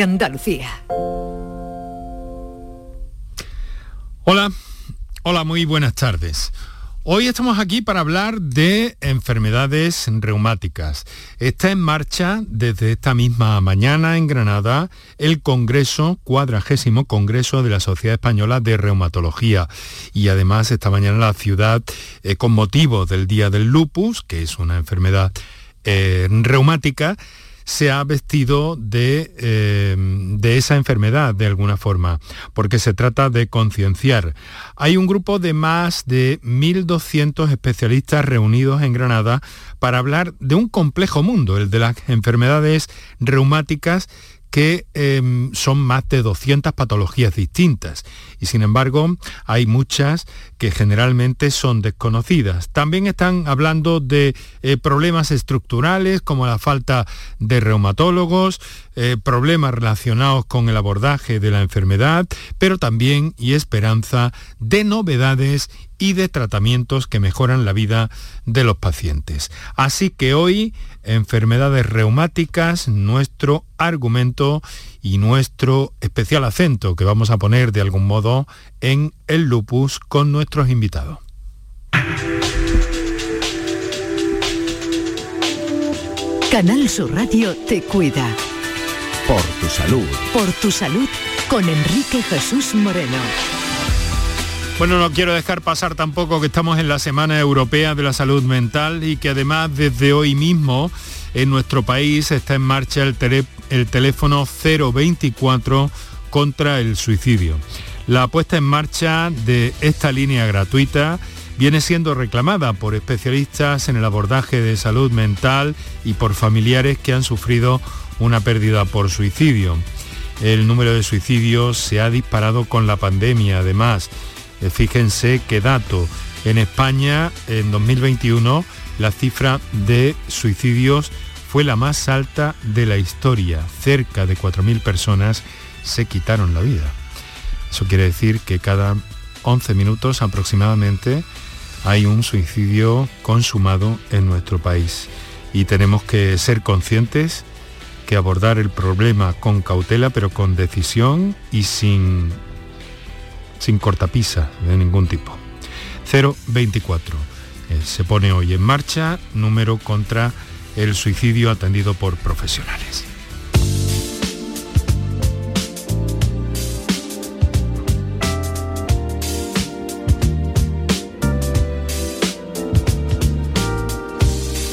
Andalucía. Hola, hola, muy buenas tardes. Hoy estamos aquí para hablar de enfermedades reumáticas. Está en marcha desde esta misma mañana en Granada el Congreso, cuadragésimo Congreso de la Sociedad Española de Reumatología. Y además esta mañana la ciudad, eh, con motivo del Día del Lupus, que es una enfermedad eh, reumática, se ha vestido de, eh, de, esa enfermedad de alguna forma, porque se trata de concienciar. Hay un grupo de más de 1.200 especialistas reunidos en Granada para hablar de un complejo mundo, el de las enfermedades reumáticas que em, son más de 200 patologías distintas y sin embargo hay muchas que generalmente son desconocidas. También están hablando de eh, problemas estructurales como la falta de reumatólogos, eh, problemas relacionados con el abordaje de la enfermedad, pero también y esperanza de novedades y de tratamientos que mejoran la vida de los pacientes. Así que hoy, enfermedades reumáticas, nuestro argumento y nuestro especial acento que vamos a poner de algún modo en el lupus con nuestros invitados. Canal Sur Radio te cuida. Por tu salud. Por tu salud con Enrique Jesús Moreno. Bueno, no quiero dejar pasar tampoco que estamos en la Semana Europea de la Salud Mental y que además desde hoy mismo en nuestro país está en marcha el, el teléfono 024 contra el suicidio. La puesta en marcha de esta línea gratuita viene siendo reclamada por especialistas en el abordaje de salud mental y por familiares que han sufrido una pérdida por suicidio. El número de suicidios se ha disparado con la pandemia, además fíjense qué dato. En España, en 2021, la cifra de suicidios fue la más alta de la historia. Cerca de 4.000 personas se quitaron la vida. Eso quiere decir que cada 11 minutos aproximadamente hay un suicidio consumado en nuestro país. Y tenemos que ser conscientes que abordar el problema con cautela, pero con decisión y sin sin cortapisa de ningún tipo. 024. Eh, se pone hoy en marcha número contra el suicidio atendido por profesionales.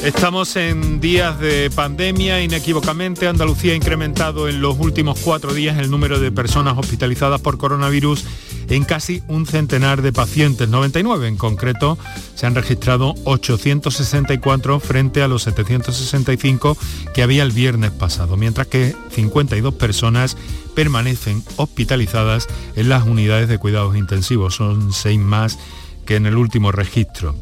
Estamos en días de pandemia, inequívocamente Andalucía ha incrementado en los últimos cuatro días el número de personas hospitalizadas por coronavirus en casi un centenar de pacientes, 99 en concreto, se han registrado 864 frente a los 765 que había el viernes pasado, mientras que 52 personas permanecen hospitalizadas en las unidades de cuidados intensivos, son seis más que en el último registro.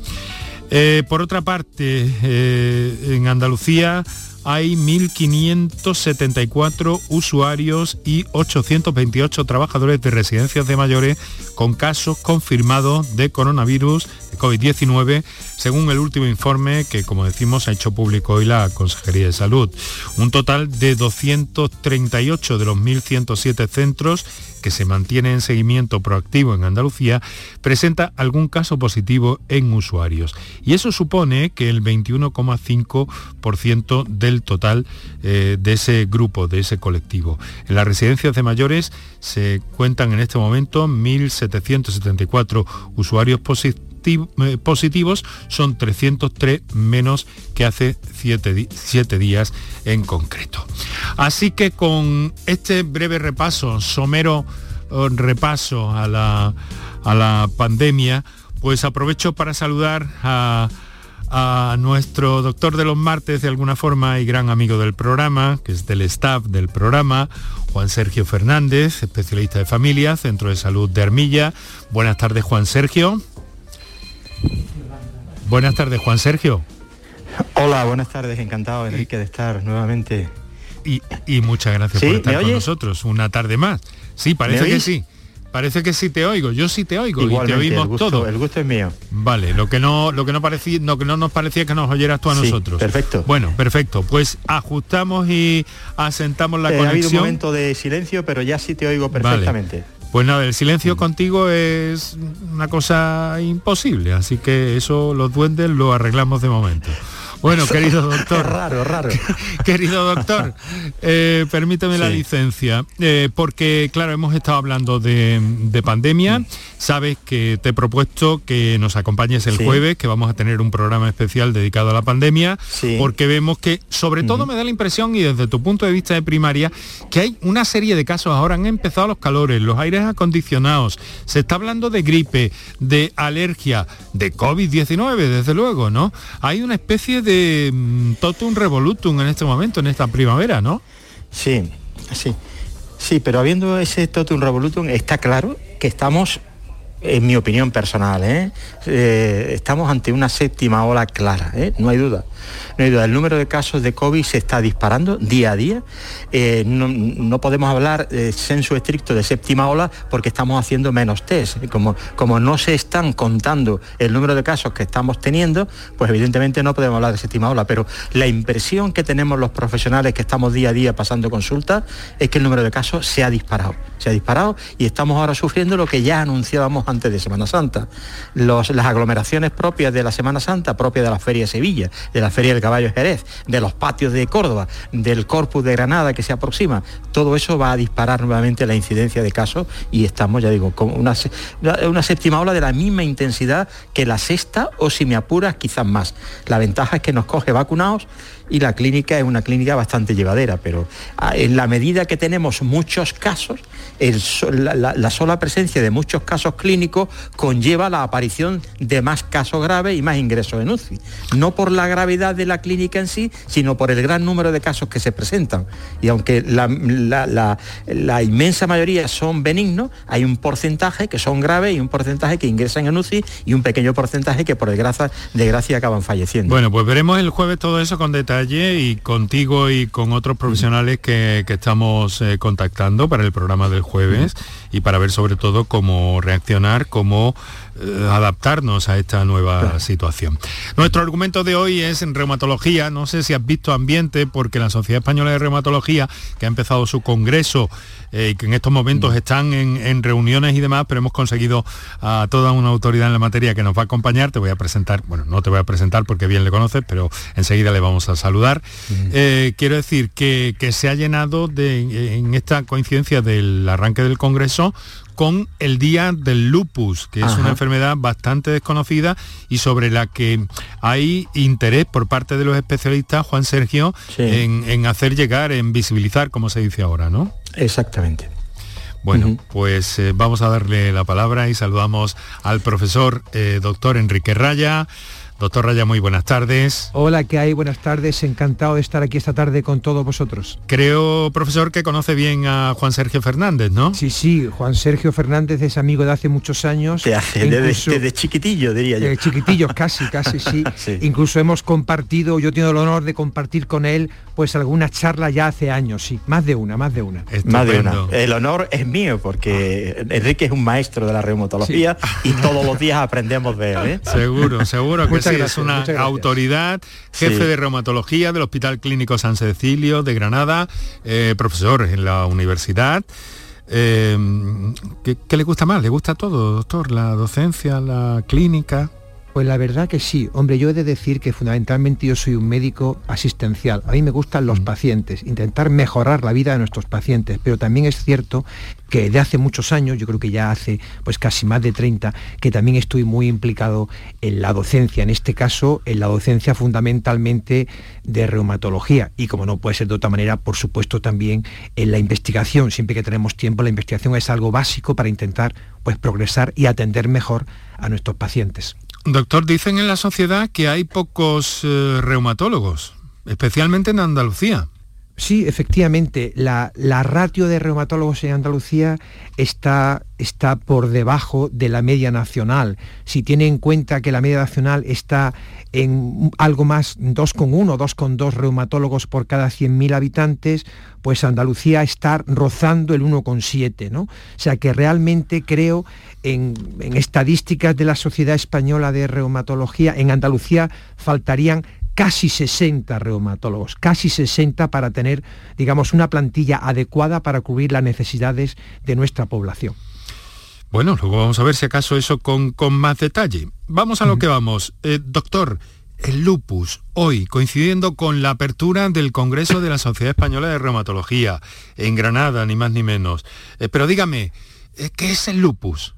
Eh, por otra parte, eh, en Andalucía hay 1.574 usuarios y 828 trabajadores de residencias de mayores con casos confirmados de coronavirus, de COVID-19, según el último informe que, como decimos, ha hecho público hoy la Consejería de Salud. Un total de 238 de los 1.107 centros que se mantiene en seguimiento proactivo en Andalucía, presenta algún caso positivo en usuarios. Y eso supone que el 21,5% del total eh, de ese grupo, de ese colectivo. En las residencias de mayores se cuentan en este momento 1.774 usuarios positivos positivos son 303 menos que hace 7 días en concreto. Así que con este breve repaso, somero eh, repaso a la, a la pandemia, pues aprovecho para saludar a, a nuestro doctor de los martes de alguna forma y gran amigo del programa, que es del staff del programa, Juan Sergio Fernández, especialista de familia, Centro de Salud de Armilla. Buenas tardes, Juan Sergio. Buenas tardes, Juan Sergio. Hola, buenas tardes, encantado, Enrique, de estar nuevamente. Y, muchas gracias por estar con nosotros una tarde más. Sí, parece que sí. Parece que sí te oigo, yo sí te oigo y te oímos el gusto, todo. El gusto es mío. Vale, lo que no, lo que no parecía, lo que no nos parecía que nos oyeras tú a nosotros. Perfecto. Bueno, perfecto. Pues ajustamos y asentamos la conexión. Ha habido un momento de silencio, pero ya sí te oigo perfectamente. Pues nada, el silencio contigo es una cosa imposible, así que eso los duendes lo arreglamos de momento. Bueno, querido doctor. raro, raro. querido doctor, eh, permíteme la licencia, eh, porque claro, hemos estado hablando de, pandemia. Sabes que te he propuesto que nos acompañes el jueves, que vamos a tener un programa especial dedicado a la pandemia, porque vemos que, sobre todo me da la impresión, y desde tu punto de vista de primaria, que hay una serie de casos. Ahora han empezado los calores, los aires acondicionados, se está hablando de gripe, de alergia, de COVID-19, desde luego, ¿no? Hay una especie de de mm, totum revolutum en este momento, en esta primavera, ¿no? Sí, sí. Sí, pero habiendo ese totum revolutum, está claro que estamos en mi opinión personal, ¿eh? Eh, estamos ante una séptima ola clara, ¿eh? no hay duda. No hay duda, el número de casos de COVID se está disparando día a día. No, podemos hablar senso estricto de séptima ola porque estamos haciendo menos test. Como, como no se están contando el número de casos que estamos teniendo, pues evidentemente no podemos hablar de séptima ola. Pero la impresión que tenemos los profesionales que estamos día a día pasando consultas es que el número de casos se ha disparado. Se ha disparado y estamos ahora sufriendo lo que ya anunciábamos antes de Semana Santa. las aglomeraciones propias de la Semana Santa, propias de la Feria de Sevilla, de la Feria del Caballo Jerez, de los patios de Córdoba, del Corpus de Granada que se aproxima, todo eso va a disparar nuevamente la incidencia de casos y estamos, ya digo, con una, una séptima ola de la misma intensidad que la sexta o si me apuras quizás más. La ventaja es que nos coge vacunados y la clínica es una clínica bastante llevadera, pero ah, en la medida que tenemos muchos casos, la, sola presencia de muchos casos clínicos conlleva la aparición de más casos graves y más ingresos en UCI. No por la gravedad de la clínica en sí, sino por el gran número de casos que se presentan. Y aunque la, inmensa mayoría son benignos, hay un porcentaje que son graves y un porcentaje que ingresan en UCI y un pequeño porcentaje que por desgracia, desgracia acaban falleciendo. Bueno, pues veremos el jueves todo eso con detalle y contigo y con otros profesionales que, estamos eh, contactando para el programa del jueves y para ver sobre todo cómo reaccionar, cómo eh, adaptarnos a esta nueva situación. Nuestro argumento de hoy es en reumatología. No sé si has visto ambiente porque la Sociedad Española de Reumatología, que ha empezado su congreso eh, y que en estos momentos mm. están en, reuniones y demás, pero hemos conseguido a toda una autoridad en la materia que nos va a acompañar. Te voy a presentar, bueno, no te voy a presentar porque bien le conoces, pero enseguida le vamos a saludar. Mm. Eh, quiero decir que, que, se ha llenado de, en esta coincidencia del arranque del congreso con el Día del Lupus, que es una enfermedad bastante desconocida y sobre la que hay interés por parte de los especialistas, Juan Sergio, en, hacer llegar, en visibilizar, como se dice ahora, ¿no? Exactamente. Bueno, pues eh, vamos a darle la palabra y saludamos al profesor eh, doctor Enrique Raya. Doctor Raya, muy buenas tardes. Hola, ¿qué hay? Buenas tardes. Encantado de estar aquí esta tarde con todos vosotros. Creo, profesor, que conoce bien a Juan Sergio Fernández, ¿no? Sí, sí. Juan Sergio Fernández es amigo de hace muchos años. De hace, desde, chiquitillo, diría yo. De chiquitillos, casi, casi, sí. Incluso hemos compartido, yo tengo el honor de compartir con él pues alguna charla ya hace años, sí. Más de una, más de una. Más de una. El honor es mío porque Enrique es un maestro de la reumatología y todos los días aprendemos de él. ¿eh? Seguro, seguro que es una autoridad, jefe de reumatología del Hospital Clínico San Cecilio de Granada, eh, profesor en la universidad. Eh, ¿qué, le gusta más? ¿Le gusta todo, doctor? ¿La docencia, la clínica? Pues la verdad que sí. Hombre, yo he de decir que fundamentalmente yo soy un médico asistencial. A mí me gustan los mm. pacientes, intentar mejorar la vida de nuestros pacientes, pero también es cierto que de hace muchos años, yo creo que ya hace pues casi más de 30, que también estoy muy implicado en la docencia, en este caso en la docencia fundamentalmente de reumatología y como no puede ser de otra manera, por supuesto también en la investigación, siempre que tenemos tiempo, la investigación es algo básico para intentar pues progresar y atender mejor a nuestros pacientes. Doctor, dicen en la sociedad que hay pocos eh, reumatólogos, especialmente en Andalucía. Sí, efectivamente, la, ratio de reumatólogos en Andalucía está, está por debajo de la media nacional. Si tiene en cuenta que la media nacional está en algo más 2,1, 2,2 reumatólogos por cada 100.000 habitantes, pues Andalucía está rozando el 1,7, ¿no? O sea que realmente creo en estadísticas de la Sociedad Española de Reumatología, en Andalucía faltarían casi 60 reumatólogos, casi 60 para tener, digamos, una plantilla adecuada para cubrir las necesidades de nuestra población. Bueno, luego vamos a ver si acaso eso con, más detalle. Vamos a lo que vamos. Eh, doctor, el lupus, hoy, coincidiendo con la apertura del Congreso de la Sociedad Española de Reumatología, en Granada, ni más ni menos. Eh, pero dígame, eh, ¿qué es el lupus?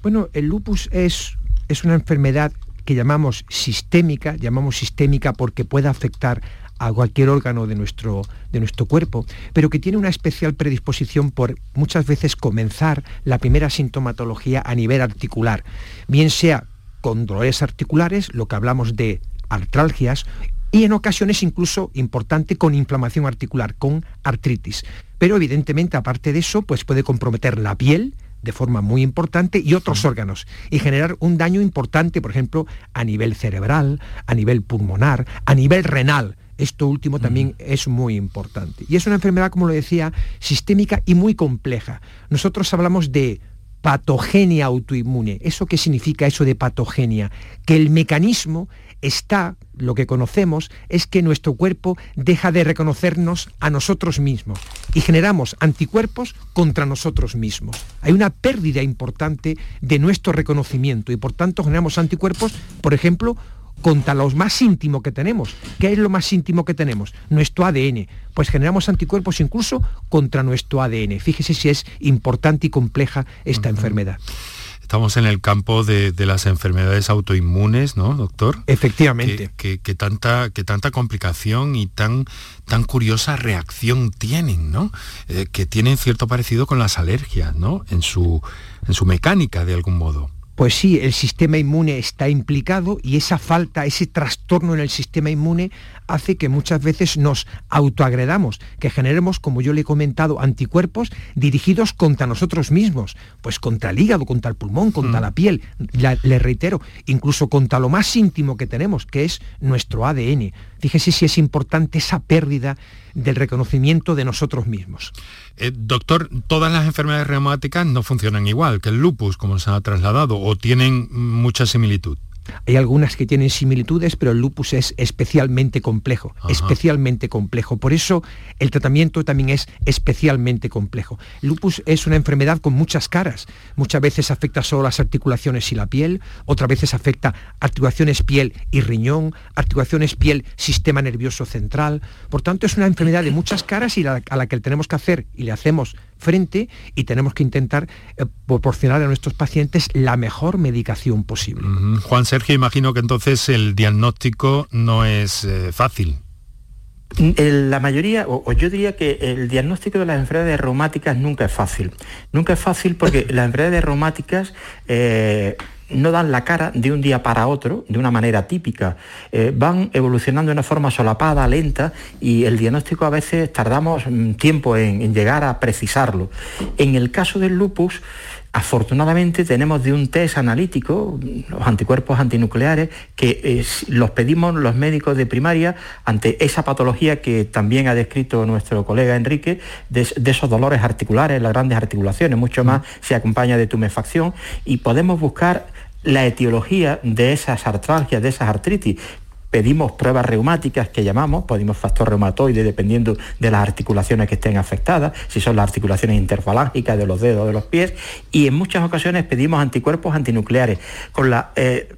Bueno, el lupus es, es una enfermedad que llamamos sistémica, llamamos sistémica porque puede afectar a cualquier órgano de nuestro, de nuestro cuerpo, pero que tiene una especial predisposición por muchas veces comenzar la primera sintomatología a nivel articular, bien sea con dolores articulares, lo que hablamos de artralgias, y en ocasiones incluso importante con inflamación articular, con artritis. Pero evidentemente, aparte de eso, pues puede comprometer la piel, de forma muy importante y otros órganos y generar un daño importante, por ejemplo, a nivel cerebral, a nivel pulmonar, a nivel renal. Esto último también es muy importante. Y es una enfermedad, como lo decía, sistémica y muy compleja. Nosotros hablamos de patogenia autoinmune. ¿Eso qué significa eso de patogenia? Que el mecanismo está, lo que conocemos, es que nuestro cuerpo deja de reconocernos a nosotros mismos y generamos anticuerpos contra nosotros mismos. Hay una pérdida importante de nuestro reconocimiento y por tanto generamos anticuerpos, por ejemplo, contra los más íntimo que tenemos. ¿Qué es lo más íntimo que tenemos? Nuestro ADN. Pues generamos anticuerpos incluso contra nuestro ADN. Fíjese si es importante y compleja esta enfermedad. Estamos en el campo de, las enfermedades autoinmunes, ¿no, doctor? Efectivamente. Que, tanta, que tanta complicación y tan, tan curiosa reacción tienen, ¿no? Eh, que tienen cierto parecido con las alergias, ¿no? En su, en su mecánica, de algún modo. Pues sí, el sistema inmune está implicado y esa falta, ese trastorno en el sistema inmune hace que muchas veces nos autoagredamos, que generemos, como yo le he comentado, anticuerpos dirigidos contra nosotros mismos, pues contra el hígado, contra el pulmón, contra mm. la piel, le reitero, incluso contra lo más íntimo que tenemos, que es nuestro ADN. Fíjese si es importante esa pérdida del reconocimiento de nosotros mismos. Eh, doctor, todas las enfermedades reumáticas no funcionan igual que el lupus, como se ha trasladado, o tienen mucha similitud. Hay algunas que tienen similitudes, pero el lupus es especialmente complejo, especialmente complejo. Por eso el tratamiento también es especialmente complejo. El lupus es una enfermedad con muchas caras. Muchas veces afecta solo las articulaciones y la piel, otras veces afecta articulaciones piel y riñón, articulaciones piel, sistema nervioso central. Por tanto, es una enfermedad de muchas caras y a la que tenemos que hacer y le hacemos frente y tenemos que intentar eh, proporcionar a nuestros pacientes la mejor medicación posible. Juan Sergio, imagino que entonces el diagnóstico no es eh, fácil. La mayoría, o, yo diría que el diagnóstico de las enfermedades reumáticas nunca es fácil. Nunca es fácil porque las enfermedades reumáticas eh, no dan la cara de un día para otro, de una manera típica. Eh, van evolucionando de una forma solapada, lenta, y el diagnóstico a veces tardamos mm, tiempo en, llegar a precisarlo. En el caso del lupus, Afortunadamente tenemos de un test analítico, los anticuerpos antinucleares, que eh, los pedimos los médicos de primaria ante esa patología que también ha descrito nuestro colega Enrique, de, de esos dolores articulares, las grandes articulaciones, mucho más se acompaña de tumefacción, y podemos buscar la etiología de esas artralgias, de esas artritis, pedimos pruebas reumáticas que llamamos, pedimos factor reumatoide dependiendo de las articulaciones que estén afectadas, si son las articulaciones interfalángicas de los dedos de los pies, y en muchas ocasiones pedimos anticuerpos antinucleares, con la eh,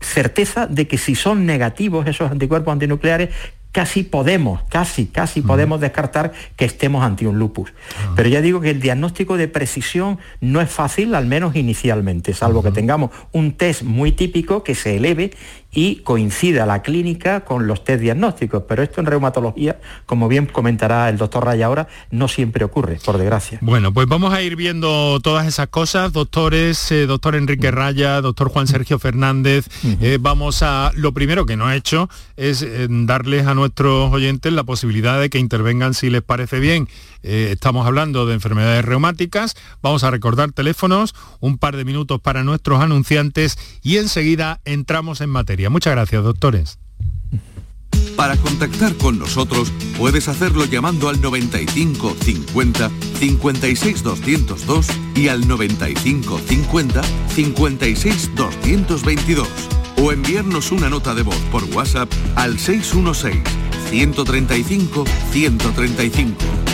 certeza de que si son negativos esos anticuerpos antinucleares, casi podemos, casi, casi podemos descartar que estemos ante un lupus. Ah. Pero ya digo que el diagnóstico de precisión no es fácil, al menos inicialmente, salvo que tengamos un test muy típico que se eleve y coincida la clínica con los test diagnósticos. Pero esto en reumatología, como bien comentará el doctor Raya ahora, no siempre ocurre, por desgracia. Bueno, pues vamos a ir viendo todas esas cosas, doctores, eh, doctor Enrique mm. Raya, doctor Juan Sergio Fernández. Eh, vamos a, lo primero que no he hecho es eh, darles a nuestros oyentes la posibilidad de que intervengan si les parece bien. Estamos hablando de enfermedades reumáticas, vamos a recordar teléfonos, un par de minutos para nuestros anunciantes y enseguida entramos en materia. Muchas gracias, doctores. Para contactar con nosotros puedes hacerlo llamando al 95 50 56 202 y al 95 50 56 222 o enviarnos una nota de voz por WhatsApp al 616 135 135.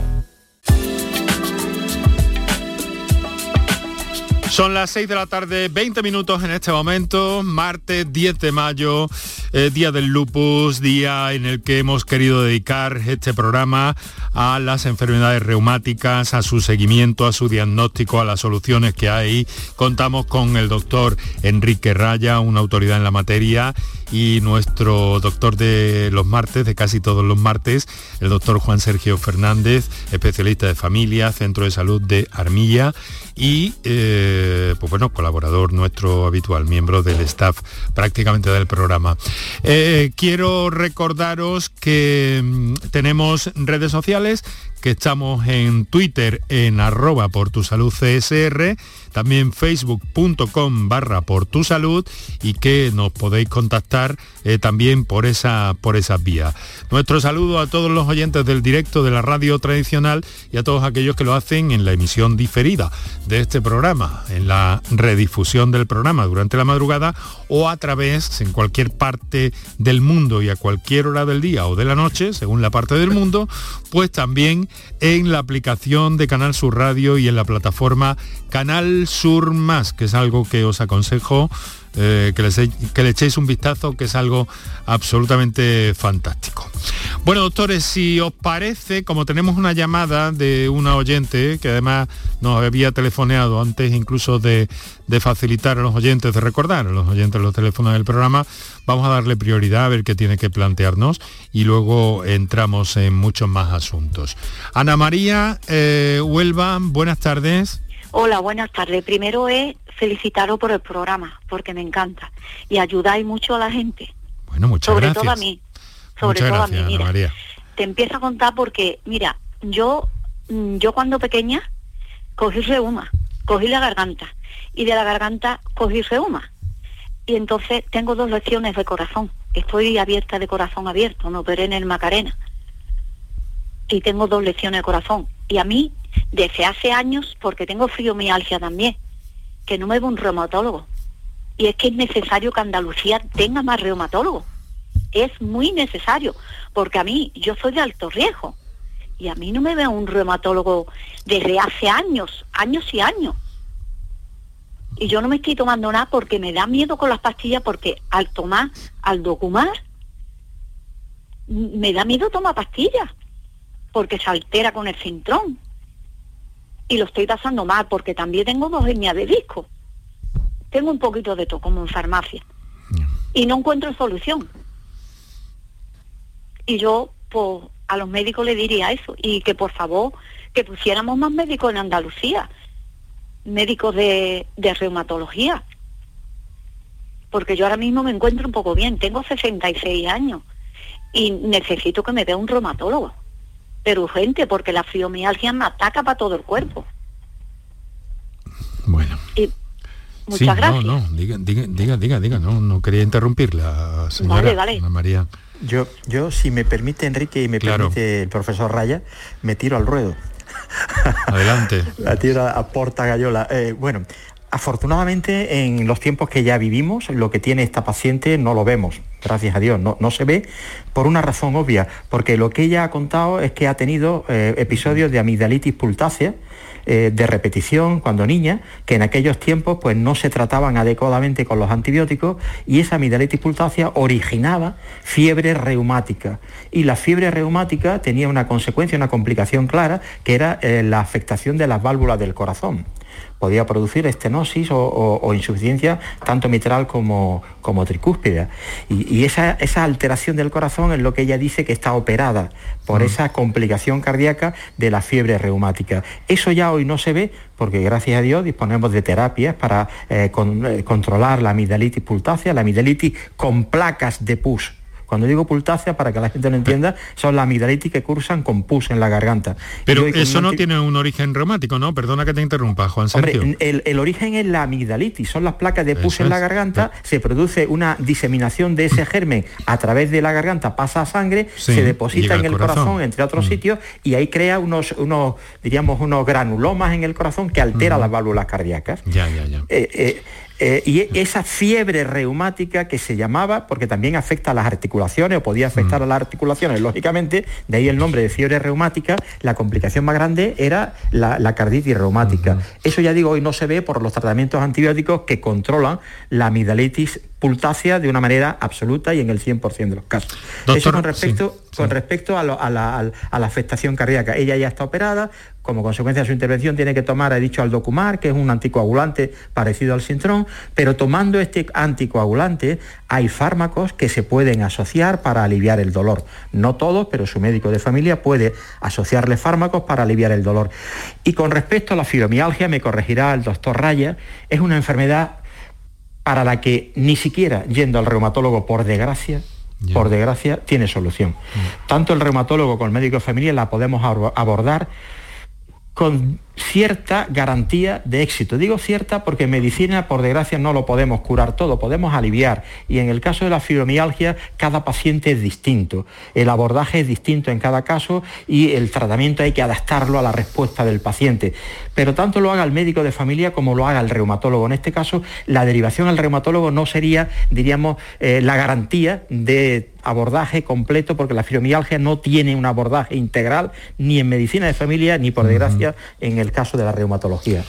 Son las 6 de la tarde, 20 minutos en este momento, martes 10 de mayo, eh, día del lupus, día en el que hemos querido dedicar este programa a las enfermedades reumáticas, a su seguimiento, a su diagnóstico, a las soluciones que hay. Contamos con el doctor Enrique Raya, una autoridad en la materia, y nuestro doctor de los martes, de casi todos los martes, el doctor Juan Sergio Fernández, especialista de familia, Centro de Salud de Armilla y eh, pues bueno, colaborador nuestro habitual, miembro del staff prácticamente del programa. Eh, quiero recordaros que mm, tenemos redes sociales, que estamos en Twitter en arroba por tu salud CSR también facebook.com barra por tu salud y que nos podéis contactar eh, también por, esa, por esas vías. Nuestro saludo a todos los oyentes del directo de la radio tradicional y a todos aquellos que lo hacen en la emisión diferida de este programa, en la redifusión del programa durante la madrugada o a través en cualquier parte del mundo y a cualquier hora del día o de la noche, según la parte del mundo, pues también en la aplicación de Canal Sur Radio y en la plataforma Canal Sur Más, que es algo que os aconsejo eh, que, le echéis un vistazo, que es algo absolutamente fantástico. Bueno, doctores, si os parece, como tenemos una llamada de una oyente, que además nos había telefoneado antes incluso de, facilitar a los oyentes, de recordar a los oyentes los teléfonos del programa, vamos a darle prioridad a ver qué tiene que plantearnos y luego entramos en muchos más asuntos. Ana María eh, Huelva, buenas tardes. Hola, buenas tardes. Primero es felicitaros por el programa, porque me encanta. Y ayudáis mucho a la gente. Bueno, muchas sobre gracias. todo a mí. Sobre todo a mí. Mira, María. Te empiezo a contar porque, mira, yo, mm, yo cuando pequeña cogí reuma, cogí la garganta. Y de la garganta cogí reuma. Y entonces tengo dos lecciones de corazón. Estoy abierta de corazón abierto, me operé en el Macarena. Y tengo dos lecciones de corazón. Y a mí desde hace años, porque tengo fibromialgia también, que no me veo un reumatólogo. Y es que es necesario que Andalucía tenga más reumatólogos. es muy necesario, porque a mí, yo soy de alto riesgo, y a mí no me veo un reumatólogo desde hace años, años y años. Y yo no me estoy tomando nada porque me da miedo con las pastillas, porque al tomar, al documar, me da miedo tomar pastillas, porque se altera con el cintrón. Y lo estoy pasando mal, porque también tengo hernias de disco. Tengo un poquito de todo, como en farmacia. Y no encuentro solución. Y yo, pues, a los médicos le diría eso. Y que por favor, que pusiéramos más médicos en Andalucía. Médicos de, de reumatología. Porque yo ahora mismo me encuentro un poco bien. Tengo 66 años y necesito que me vea un reumatólogo, pero urgente, porque la fibromialgia me ataca para todo el cuerpo. Bueno. muchas gracias. No, no, diga, diga, diga, diga, no, no quería interrumpirla, señora vale, María. Yo, yo, si me permite Enrique y me permite el profesor Raya, me tiro al ruedo. Adelante. La tiro a Porta Gallola. Eh, bueno, Afortunadamente, en los tiempos que ya vivimos, lo que tiene esta paciente no lo vemos, gracias a Dios, no, no se ve por una razón obvia, porque lo que ella ha contado es que ha tenido eh, episodios de amigdalitis pultácea, eh, de repetición cuando niña, que en aquellos tiempos pues, no se trataban adecuadamente con los antibióticos y esa amigdalitis pultácea originaba fiebre reumática. Y la fiebre reumática tenía una consecuencia, una complicación clara, que era eh, la afectación de las válvulas del corazón podía producir estenosis o, insuficiencia tanto mitral como, como tricúspide. Y, esa, esa, alteración del corazón es lo que ella dice que está operada por mm. esa complicación cardíaca de la fiebre reumática. Eso ya hoy no se ve porque gracias a Dios disponemos de terapias para eh, eh, controlar la amigdalitis pultácea, la amigdalitis con placas de pus cuando digo pultácea, para que la gente lo entienda, son las amigdalitis que cursan con pus en la garganta. Pero eso no tiene un origen reumático, ¿no? Perdona que te interrumpa, Juan Sergio. Hombre, el, origen es la amigdalitis, son las placas de pus en la garganta, se produce una diseminación de ese germen a través de la garganta, pasa a sangre, se deposita en el corazón. entre otros mm. sitios, y ahí crea unos, unos, diríamos, unos granulomas en el corazón que altera las válvulas cardíacas. Ya, ya, ya. Eh, eh, eh, y esa fiebre reumática que se llamaba, porque también afecta a las articulaciones o podía afectar mm. a las articulaciones, lógicamente, de ahí el nombre de fiebre reumática, la complicación más grande era la, carditis reumática. Eso ya digo, hoy no se ve por los tratamientos antibióticos que controlan la amigdalitis pultácea de una manera absoluta y en el 100% de los casos. Eso con respecto, con respecto a, la, afectación cardíaca. Ella ya está operada, como consecuencia de su intervención tiene que tomar, he dicho, al documar, que es un anticoagulante parecido al sintrón, pero tomando este anticoagulante hay fármacos que se pueden asociar para aliviar el dolor. No todos, pero su médico de familia puede asociarle fármacos para aliviar el dolor. Y con respecto a la fibromialgia, me corregirá el doctor Raya, es una enfermedad para la que ni siquiera yendo al reumatólogo por desgracia, por desgracia, tiene solución. Mm. Tanto el reumatólogo como el médico de familia la podemos abordar con cierta garantía de éxito. Digo cierta porque en medicina, por desgracia, no lo podemos curar todo, podemos aliviar. Y en el caso de la fibromialgia, cada paciente es distinto. El abordaje es distinto en cada caso y el tratamiento hay que adaptarlo a la respuesta del paciente. Pero tanto lo haga el médico de familia como lo haga el reumatólogo. En este caso, la derivación al reumatólogo no sería, diríamos, eh, la garantía de abordaje completo porque la fibromialgia no tiene un abordaje integral ni en medicina de familia ni por desgracia en el caso de la reumatología.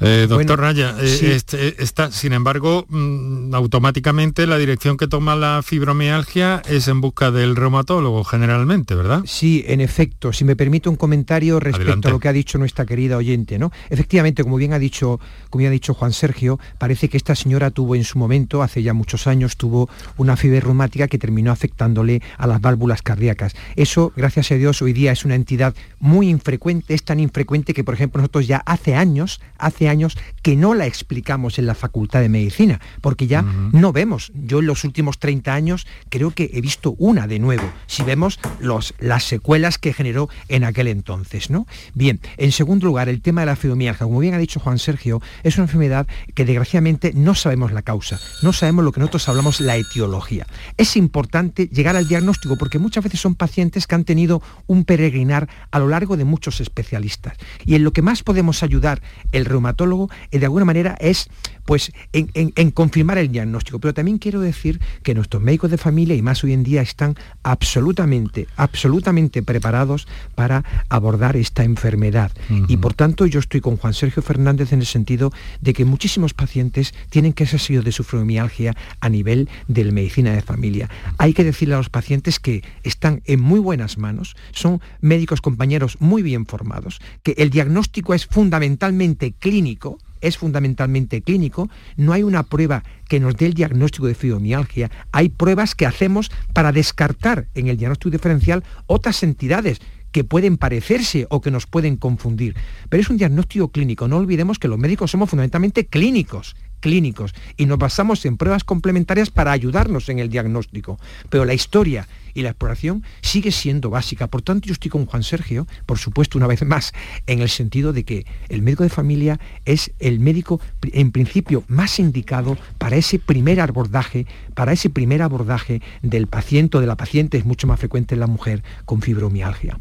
Eh, doctor Raya, eh, este, está, sin embargo, mm, automáticamente la dirección que toma la fibromialgia es en busca del reumatólogo generalmente, ¿verdad? Sí, en efecto. Si me permite un comentario respecto a lo que ha dicho nuestra querida oyente, ¿no? Efectivamente, como bien ha dicho, como ha dicho Juan Sergio, parece que esta señora tuvo en su momento, hace ya muchos años, tuvo una fiebre reumática que terminó afectándole a las válvulas cardíacas. Eso, gracias a Dios, hoy día es una entidad muy infrecuente, es tan infrecuente que, por ejemplo, nosotros ya hace años, hace años que no la explicamos en la Facultad de Medicina, porque ya no vemos. Yo en los últimos 30 años creo que he visto una de nuevo, si vemos los, las secuelas que generó en aquel entonces. ¿no? Bien, en segundo lugar, el tema de la fibromialgia, como bien ha dicho Juan Sergio, es una enfermedad que desgraciadamente no sabemos la causa, no sabemos lo que nosotros hablamos la etiología. Es importante llegar al diagnóstico porque muchas veces son pacientes que han tenido un peregrinar a lo largo de muchos especialistas. Y en lo que más podemos ayudar el reumatólogo reumatólogo eh, de alguna manera es pues en, confirmar el diagnóstico. Pero también quiero decir que nuestros médicos de familia y más hoy en día están absolutamente, absolutamente preparados para abordar esta enfermedad. Y por tanto yo estoy con Juan Sergio Fernández en el sentido de que muchísimos pacientes tienen que ser sido de su fibromialgia a nivel de la medicina de familia. Hay que decirle a los pacientes que están en muy buenas manos, son médicos compañeros muy bien formados, que el diagnóstico es fundamentalmente clínico, es fundamentalmente clínico, no hay una prueba que nos dé el diagnóstico de fibromialgia, hay pruebas que hacemos para descartar en el diagnóstico diferencial otras entidades que pueden parecerse o que nos pueden confundir. Pero es un diagnóstico clínico. No olvidemos que los médicos somos fundamentalmente clínicos clínicos y nos basamos en pruebas complementarias para ayudarnos en el diagnóstico. Pero la historia y la exploración sigue siendo básica. Por tanto, yo estoy con Juan Sergio, por supuesto, una vez más, en el sentido de que el médico de familia es el médico, en principio, más indicado para ese primer abordaje, para ese primer abordaje del paciente o de la paciente, es mucho más frecuente en la mujer con fibromialgia.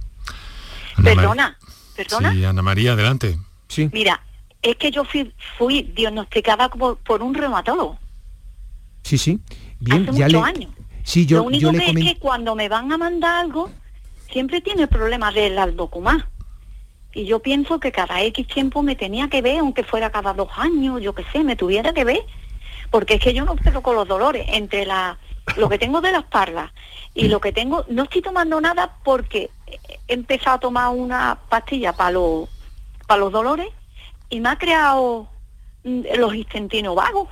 perdona, perdona. Sí, Ana María, adelante. Sí. Mira, es que yo fui, diagnosticada por, un reumatólogo. Sí, sí. Bien, Hace muchos años. Sí, yo, Lo único que es que cuando me van a mandar algo, siempre tiene problemas del aldocumá. Y yo pienso que cada X tiempo me tenía que ver, aunque fuera cada dos años, yo qué sé, me tuviera que ver. Porque es que yo no puedo con los dolores. Entre la, lo que tengo de la espalda y lo que tengo, no estoy tomando nada porque he empezado a tomar una pastilla para los, para los dolores y me ha creado mm, los intestinos vagos.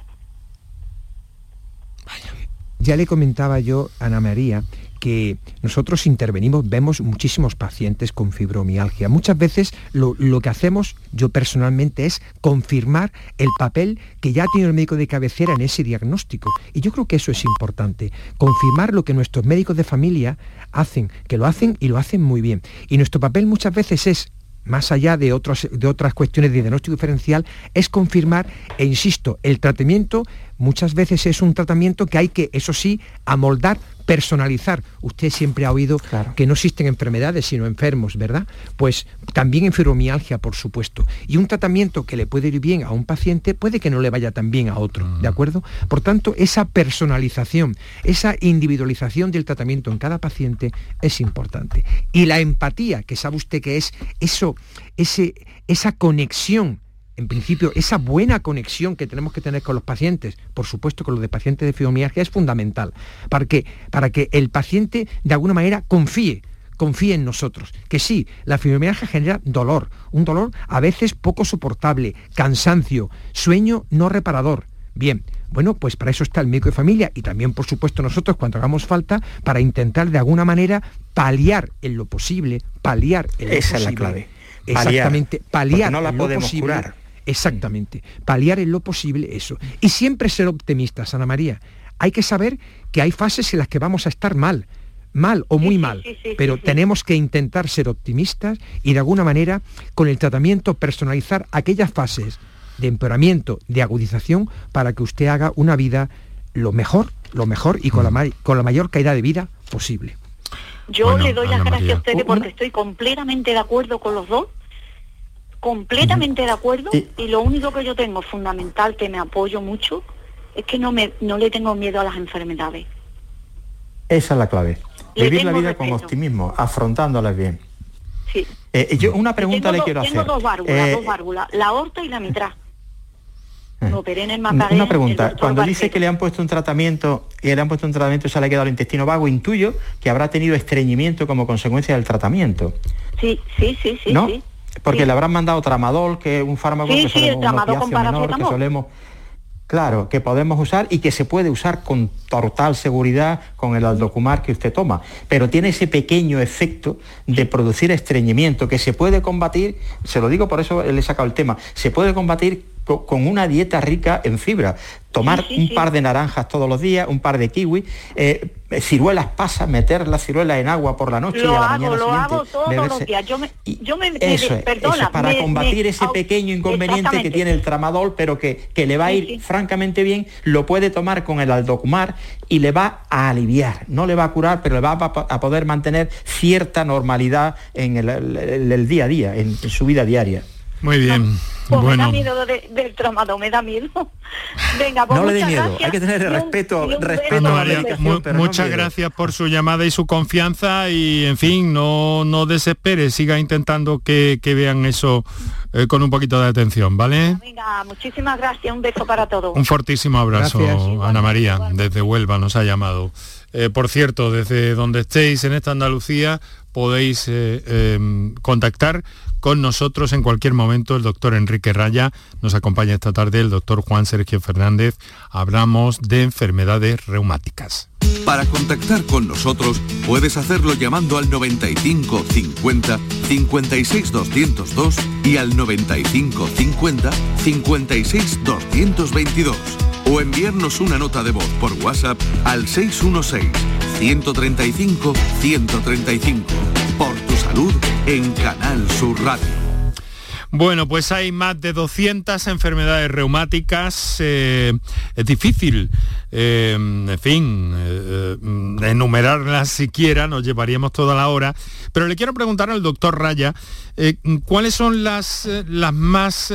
Ya le comentaba yo, Ana María, que nosotros intervenimos, vemos muchísimos pacientes con fibromialgia. Muchas veces lo, que hacemos, yo personalmente, es confirmar el papel que ya tiene el médico de cabecera en ese diagnóstico. Y yo creo que eso es importante, confirmar lo que nuestros médicos de familia hacen, que lo hacen y lo hacen muy bien. Y nuestro papel muchas veces es más allá de, de otras cuestiones de diagnóstico diferencial, es confirmar, e insisto, el tratamiento muchas veces es un tratamiento que hay que, eso sí, amoldar, personalizar. Usted siempre ha oído que no existen enfermedades, sino enfermos, ¿verdad? Pues también en fibromialgia, por supuesto. Y un tratamiento que le puede ir bien a un paciente puede que no le vaya tan bien a otro, ¿de mm. acuerdo? Por tanto, esa personalización, esa individualización del tratamiento en cada paciente es importante. Y la empatía, que sabe usted que es eso, ese, esa conexión en principio, esa buena conexión que tenemos que tener con los pacientes, por supuesto con los de pacientes de fibromialgia, es fundamental para que, para que el paciente de alguna manera confíe confíe en nosotros. Que sí, la fibromialgia genera dolor, un dolor a veces poco soportable, cansancio, sueño no reparador. Bien, bueno, pues para eso está el médico de familia y también, por supuesto, nosotros cuando hagamos falta para intentar de alguna manera paliar en lo posible, paliar en lo Esa es la clave. Exactamente, paliar no la podemos curar. Exactamente. Paliar en lo posible eso. Y siempre ser optimistas, Ana María. Hay que saber que hay fases en las que vamos a estar mal, mal o muy mal, pero tenemos que intentar ser optimistas y de alguna manera con el tratamiento personalizar aquellas fases de empeoramiento, de agudización, para que usted haga una vida lo mejor, lo mejor y con, la, mm. con la mayor calidad de vida posible. Yo le doy las gracias a ustedes porque estoy completamente de acuerdo con los dos completamente de acuerdo y, lo único que yo tengo fundamental que me apoyo mucho es que no me no le tengo miedo a las enfermedades. Esa es la clave. Vivir la vida con optimismo, afrontándolas bien. Sí. Eh, yo una pregunta le quiero hacer. Tengo dos válvulas, eh, dos válvulas, la aorta y la mitral. Eh, operé en el Una pregunta, cuando dice que le han puesto un tratamiento y le han puesto un tratamiento y se le ha quedado el intestino vago, intuyo que habrá tenido estreñimiento como consecuencia del tratamiento. Sí, sí, sí, sí. ¿No? sí. Porque le habrán mandado tramadol, que es un fármaco que, solemos, claro, que podemos usar y que se puede usar con total seguridad con el aldocumar que usted toma, pero tiene ese pequeño efecto de producir estreñimiento que se puede combatir, se lo digo por eso le he sacado el tema, se puede combatir con una dieta rica en fibra. Tomar un par de naranjas todos los días, un par de kiwi, eh, ciruelas pasas, meter las ciruelas en agua por la noche y a la mañana lo Hago todos los días. Yo me, yo me, eso, es, para combatir ese pequeño inconveniente que tiene el tramadol, pero que, que le va a ir francamente bien, lo puede tomar con el aldocumar y le va a aliviar. No le va a curar, pero le va a, poder mantener cierta normalidad en el, día a día, en su vida diaria. Muy bien. Pues bueno. me da miedo del traumado, me da miedo. Venga, pues no le dé miedo, hay que tener respeto, respeto Muchas gracias por su llamada y su confianza y, en fin, no, no desespere, siga intentando que, vean eso eh, con un poquito de atención, ¿vale? Venga, muchísimas gracias, un beso para todos. Un fortísimo abrazo, Ana María, desde Huelva nos ha llamado. Eh, por cierto, desde donde estéis en esta Andalucía podéis eh, em, contactar con nosotros en cualquier momento. El doctor Enrique Raya nos acompaña esta tarde, el doctor Juan Sergio Fernández. Hablamos de enfermedades reumáticas. Para contactar con nosotros puedes hacerlo llamando al 95 50 56 202 y al 95 50 56 222 o enviarnos una nota de voz por WhatsApp al 616 135 135 por tu salud en Canal Sur Radio. Bueno, pues hay más de 200 enfermedades reumáticas. Eh, es difícil, eh, en fin, eh, enumerarlas siquiera, nos llevaríamos toda la hora. Pero le quiero preguntar al doctor Raya, ¿cuáles son las, las más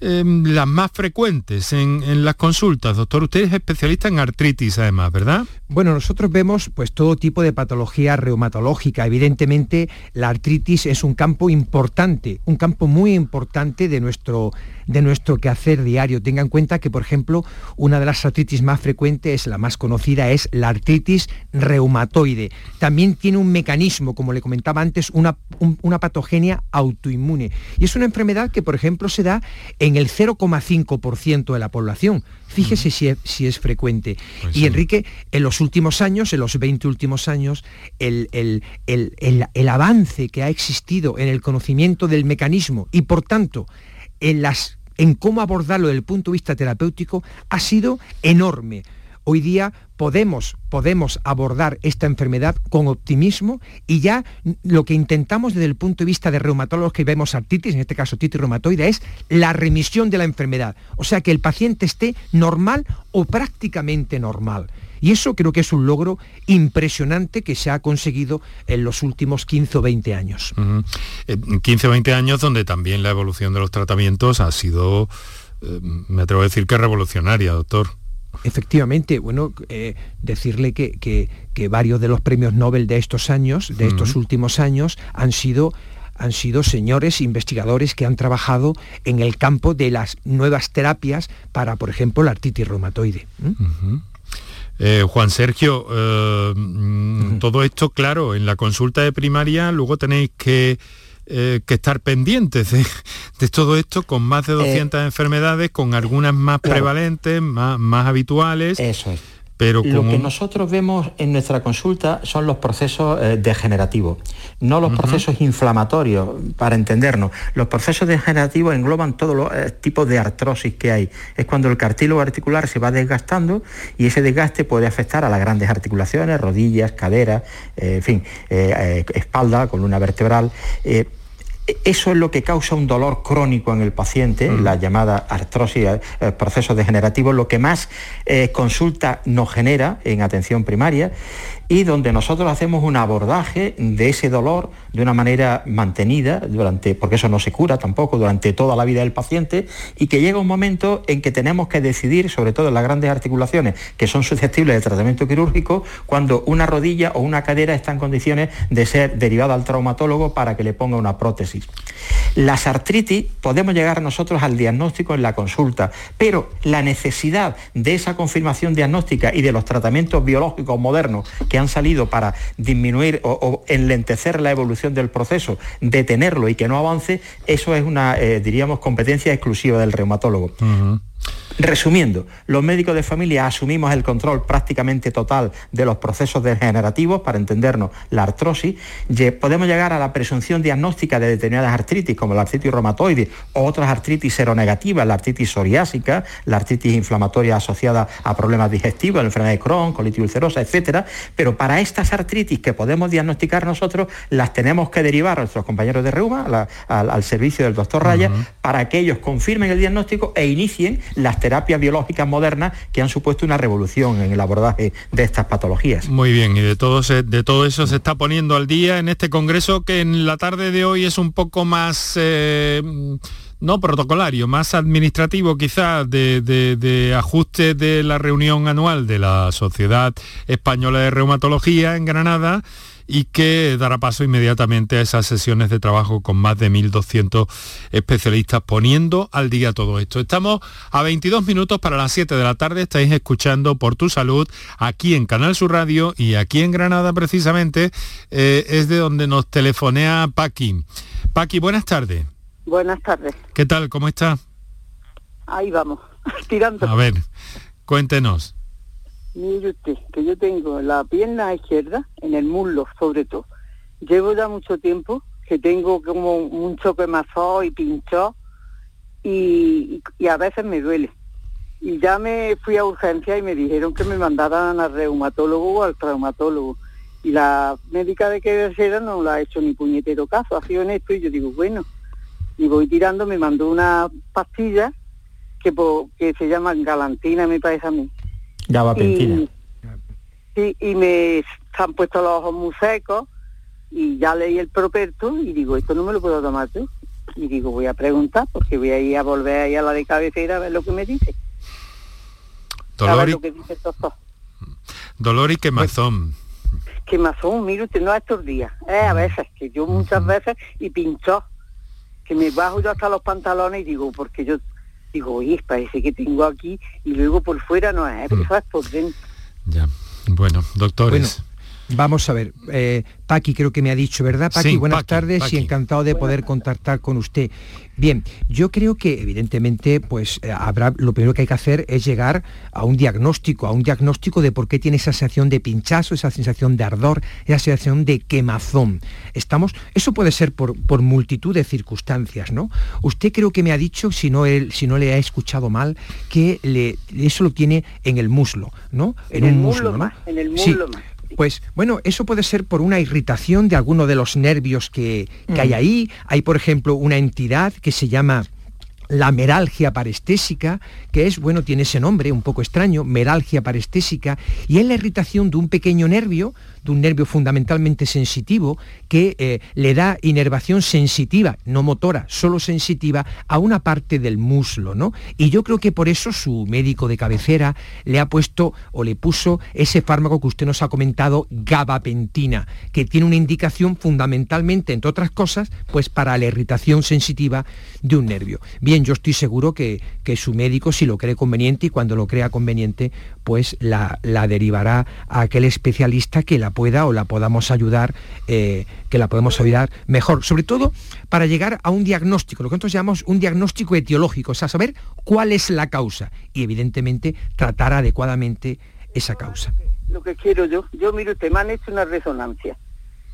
Em, las más frecuentes en, las consultas? Doctor, usted es especialista en artritis además, ¿verdad? Bueno, nosotros vemos pues todo tipo de patología reumatológica. Evidentemente, la artritis es un campo importante, un campo muy importante de nuestro de nuestro quehacer diario. Tenga en cuenta que, por ejemplo, una de las artritis más frecuentes, la más conocida, es la artritis reumatoide. También tiene un mecanismo, como le comentaba antes, una, una patogenia autoinmune. Y es una enfermedad que, por ejemplo, se da en el 0,5% de la población. Fíjese si, es, si es, frecuente. Pues y Enrique, en los últimos años, en los 20 últimos años, el, el, el, avance que ha existido en el conocimiento del mecanismo y por tanto en las en cómo abordarlo desde el punto de vista terapéutico ha sido enorme. Hoy día podemos, podemos abordar esta enfermedad con optimismo y ya lo que intentamos desde el punto de vista de reumatólogos que vemos artritis, en este caso artritis reumatoide, es la remisión de la enfermedad. O sea, que el paciente esté normal o prácticamente normal. Y eso creo que es un logro impresionante que se ha conseguido en los últimos 15 o 20 años. 15 o 20 años donde también la evolución de los tratamientos ha sido, eh, me atrevo a decir que revolucionaria, doctor. Efectivamente, bueno, eh, decirle que, que, varios de los premios Nobel de estos años, de estos últimos años, han sido han sido señores investigadores que han trabajado en el campo de las nuevas terapias para, por ejemplo, la artritis reumatoide. Eh, Juan Sergio, eh, mm, todo esto, claro, en la consulta de primaria luego tenéis que, eh, estar pendientes de, todo esto con más de 200 enfermedades, con algunas más prevalentes, más, más habituales. Eso es lo que nosotros vemos en nuestra consulta son los procesos eh, degenerativos, no los procesos inflamatorios, para entendernos. Los procesos degenerativos engloban todos los eh, tipos de artrosis que hay. Es cuando el cartílago articular se va desgastando y ese desgaste puede afectar a las grandes articulaciones, rodillas, caderas, eh, en fin, espalda, columna vertebral eso es lo que causa un dolor crónico en el paciente, mm. la llamada artrosis, eh, procesos degenerativos, lo que más eh, consulta nos genera en atención primaria y donde nosotros hacemos un abordaje de ese dolor de una manera mantenida, durante, porque eso no se cura tampoco, durante toda la vida del paciente, y que llega un momento en que tenemos que decidir, sobre todo en las grandes articulaciones que son susceptibles de tratamiento quirúrgico, cuando una rodilla o una cadera está en condiciones de ser derivada al traumatólogo para que le ponga una prótesis. Las artritis podemos llegar nosotros al diagnóstico en la consulta, pero la necesidad de esa confirmación diagnóstica y de los tratamientos biológicos modernos que han salido para disminuir o, enlentecer la evolución del proceso, detenerlo y que no avance, eso es una, eh, diríamos, competencia exclusiva del reumatólogo. Resumiendo, los médicos de familia asumimos el control prácticamente total de los procesos degenerativos, para entendernos la artrosis, podemos llegar a la presunción diagnóstica de determinadas artritis, como la artritis reumatoide o otras artritis seronegativas, la artritis psoriásica, la artritis inflamatoria asociada a problemas digestivos, la enfermedad de Crohn, colitis ulcerosa, etc. Pero para estas artritis que podemos diagnosticar nosotros, las tenemos que derivar a nuestros compañeros de reuma, al, servicio del doctor Raya, para que ellos confirmen el diagnóstico e inicien las terapias biológicas modernas que han supuesto una revolución en el abordaje de estas patologías. Muy bien, y de todo, de todo eso se está poniendo al día en este congreso que en la tarde de hoy es un poco más... Eh, no protocolario, más administrativo quizás de, de, ajuste de la reunión anual de la Sociedad Española de Reumatología en Granada y que dará paso inmediatamente a esas sesiones de trabajo con más de 1.200 especialistas poniendo al día todo esto. Estamos a 22 minutos para las 7 de la tarde, estáis escuchando por tu salud aquí en Canal Sur Radio y aquí en Granada precisamente eh, es de donde nos telefonea Paqui. Paqui, buenas tardes. Buenas tardes. ¿Qué tal? ¿Cómo está? Ahí vamos, tirando. A ver, cuéntenos. Mire usted, que yo tengo la pierna izquierda, en el muslo sobre todo. Llevo ya mucho tiempo que tengo como un choque mazó y pinchó y, a veces me duele. Y ya me fui a urgencia y me dijeron que me mandaran al reumatólogo o al traumatólogo. Y la médica de que era no la ha hecho ni puñetero caso, ha sido en esto y yo digo, bueno, y voy tirando, me mandó una pastilla que, que se llama galantina, me parece a mí. Gabapentina. Sí, y me han puesto los ojos muy secos y ya leí el properto y digo, esto no me lo puedo tomar yo. Y digo, voy a preguntar porque voy a ir a volver ahí a la de cabecera a ver lo que me dice. Dolor y... Dolor y quemazón. Quemazón, mire usted, no estos días, eh, a veces, que yo muchas veces, y pinchó que me bajo yo hasta los pantalones y digo, porque yo digo, oye, parece que tengo aquí y luego por fuera no es, pero mm. por dentro. Ya, bueno, doctores. Vamos a ver, eh, Paqui creo que me ha dicho, ¿verdad? Paqui, buenas tardes y encantado de poder contactar con usted. Bien, yo creo que evidentemente pues eh, habrá lo primero que hay que hacer es llegar a un diagnóstico, a un diagnóstico de por qué tiene esa sensación de pinchazo, esa sensación de ardor, esa sensación de quemazón. Estamos, eso puede ser por, por multitud de circunstancias, ¿no? Usted creo que me ha dicho, si no, él, si no le ha escuchado mal, que le, eso lo tiene en el muslo, ¿no? En, el muslo, ¿no? en el muslo pues bueno, eso puede ser por una irritación de alguno de los nervios que, hay mm. ahí. Hay, por ejemplo, una entidad que se llama la meralgia parestésica, que es, bueno, tiene ese nombre un poco extraño, meralgia parestésica, y es la irritación de un pequeño nervio un nervio fundamentalmente sensitivo que eh, le da inervación sensitiva, no motora, solo sensitiva, a una parte del muslo, ¿no? Y yo creo que por eso su médico de cabecera le ha puesto o le puso ese fármaco que usted nos ha comentado, gabapentina, que tiene una indicación fundamentalmente, entre otras cosas, pues para la irritación sensitiva de un nervio. Bien, yo estoy seguro que, que su médico, si lo cree conveniente y cuando lo crea conveniente, pues la, la derivará a aquel especialista que la pueda o la podamos ayudar, eh, que la podemos ayudar mejor. Sobre todo para llegar a un diagnóstico, lo que nosotros llamamos un diagnóstico etiológico, o sea, saber cuál es la causa y evidentemente tratar adecuadamente esa causa. Lo que quiero yo, yo miro, usted me han hecho una resonancia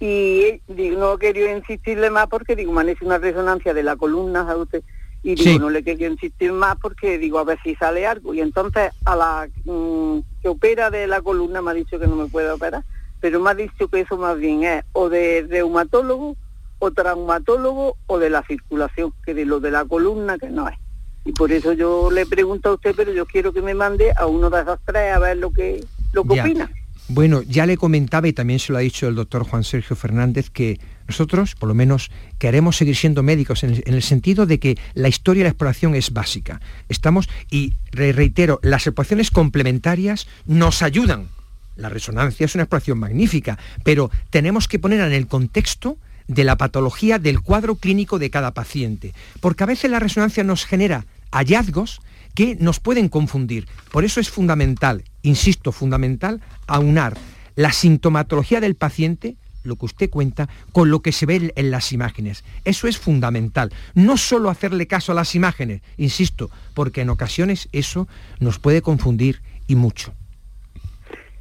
y digo, no quería insistirle más porque digo, me han hecho una resonancia de la columna a usted y digo, no le quería insistir más porque digo, a ver si sale algo. Y entonces a la mm, que opera de la columna me ha dicho que no me puede operar pero me ha dicho que eso más bien es o de reumatólogo o traumatólogo o de la circulación, que de lo de la columna que no es. Y por eso yo le pregunto a usted, pero yo quiero que me mande a uno de esas tres a ver lo que, lo que opina. Bueno, ya le comentaba y también se lo ha dicho el doctor Juan Sergio Fernández que nosotros, por lo menos, queremos seguir siendo médicos en el, en el, sentido de que la historia y la exploración es básica. Estamos, y reitero, las exploraciones complementarias nos ayudan la resonancia es una exploración magnífica, pero tenemos que ponerla en el contexto de la patología del cuadro clínico de cada paciente, porque a veces la resonancia nos genera hallazgos que nos pueden confundir. Por eso es fundamental, insisto, fundamental, aunar la sintomatología del paciente, lo que usted cuenta, con lo que se ve en las imágenes. Eso es fundamental. No solo hacerle caso a las imágenes, insisto, porque en ocasiones eso nos puede confundir y mucho.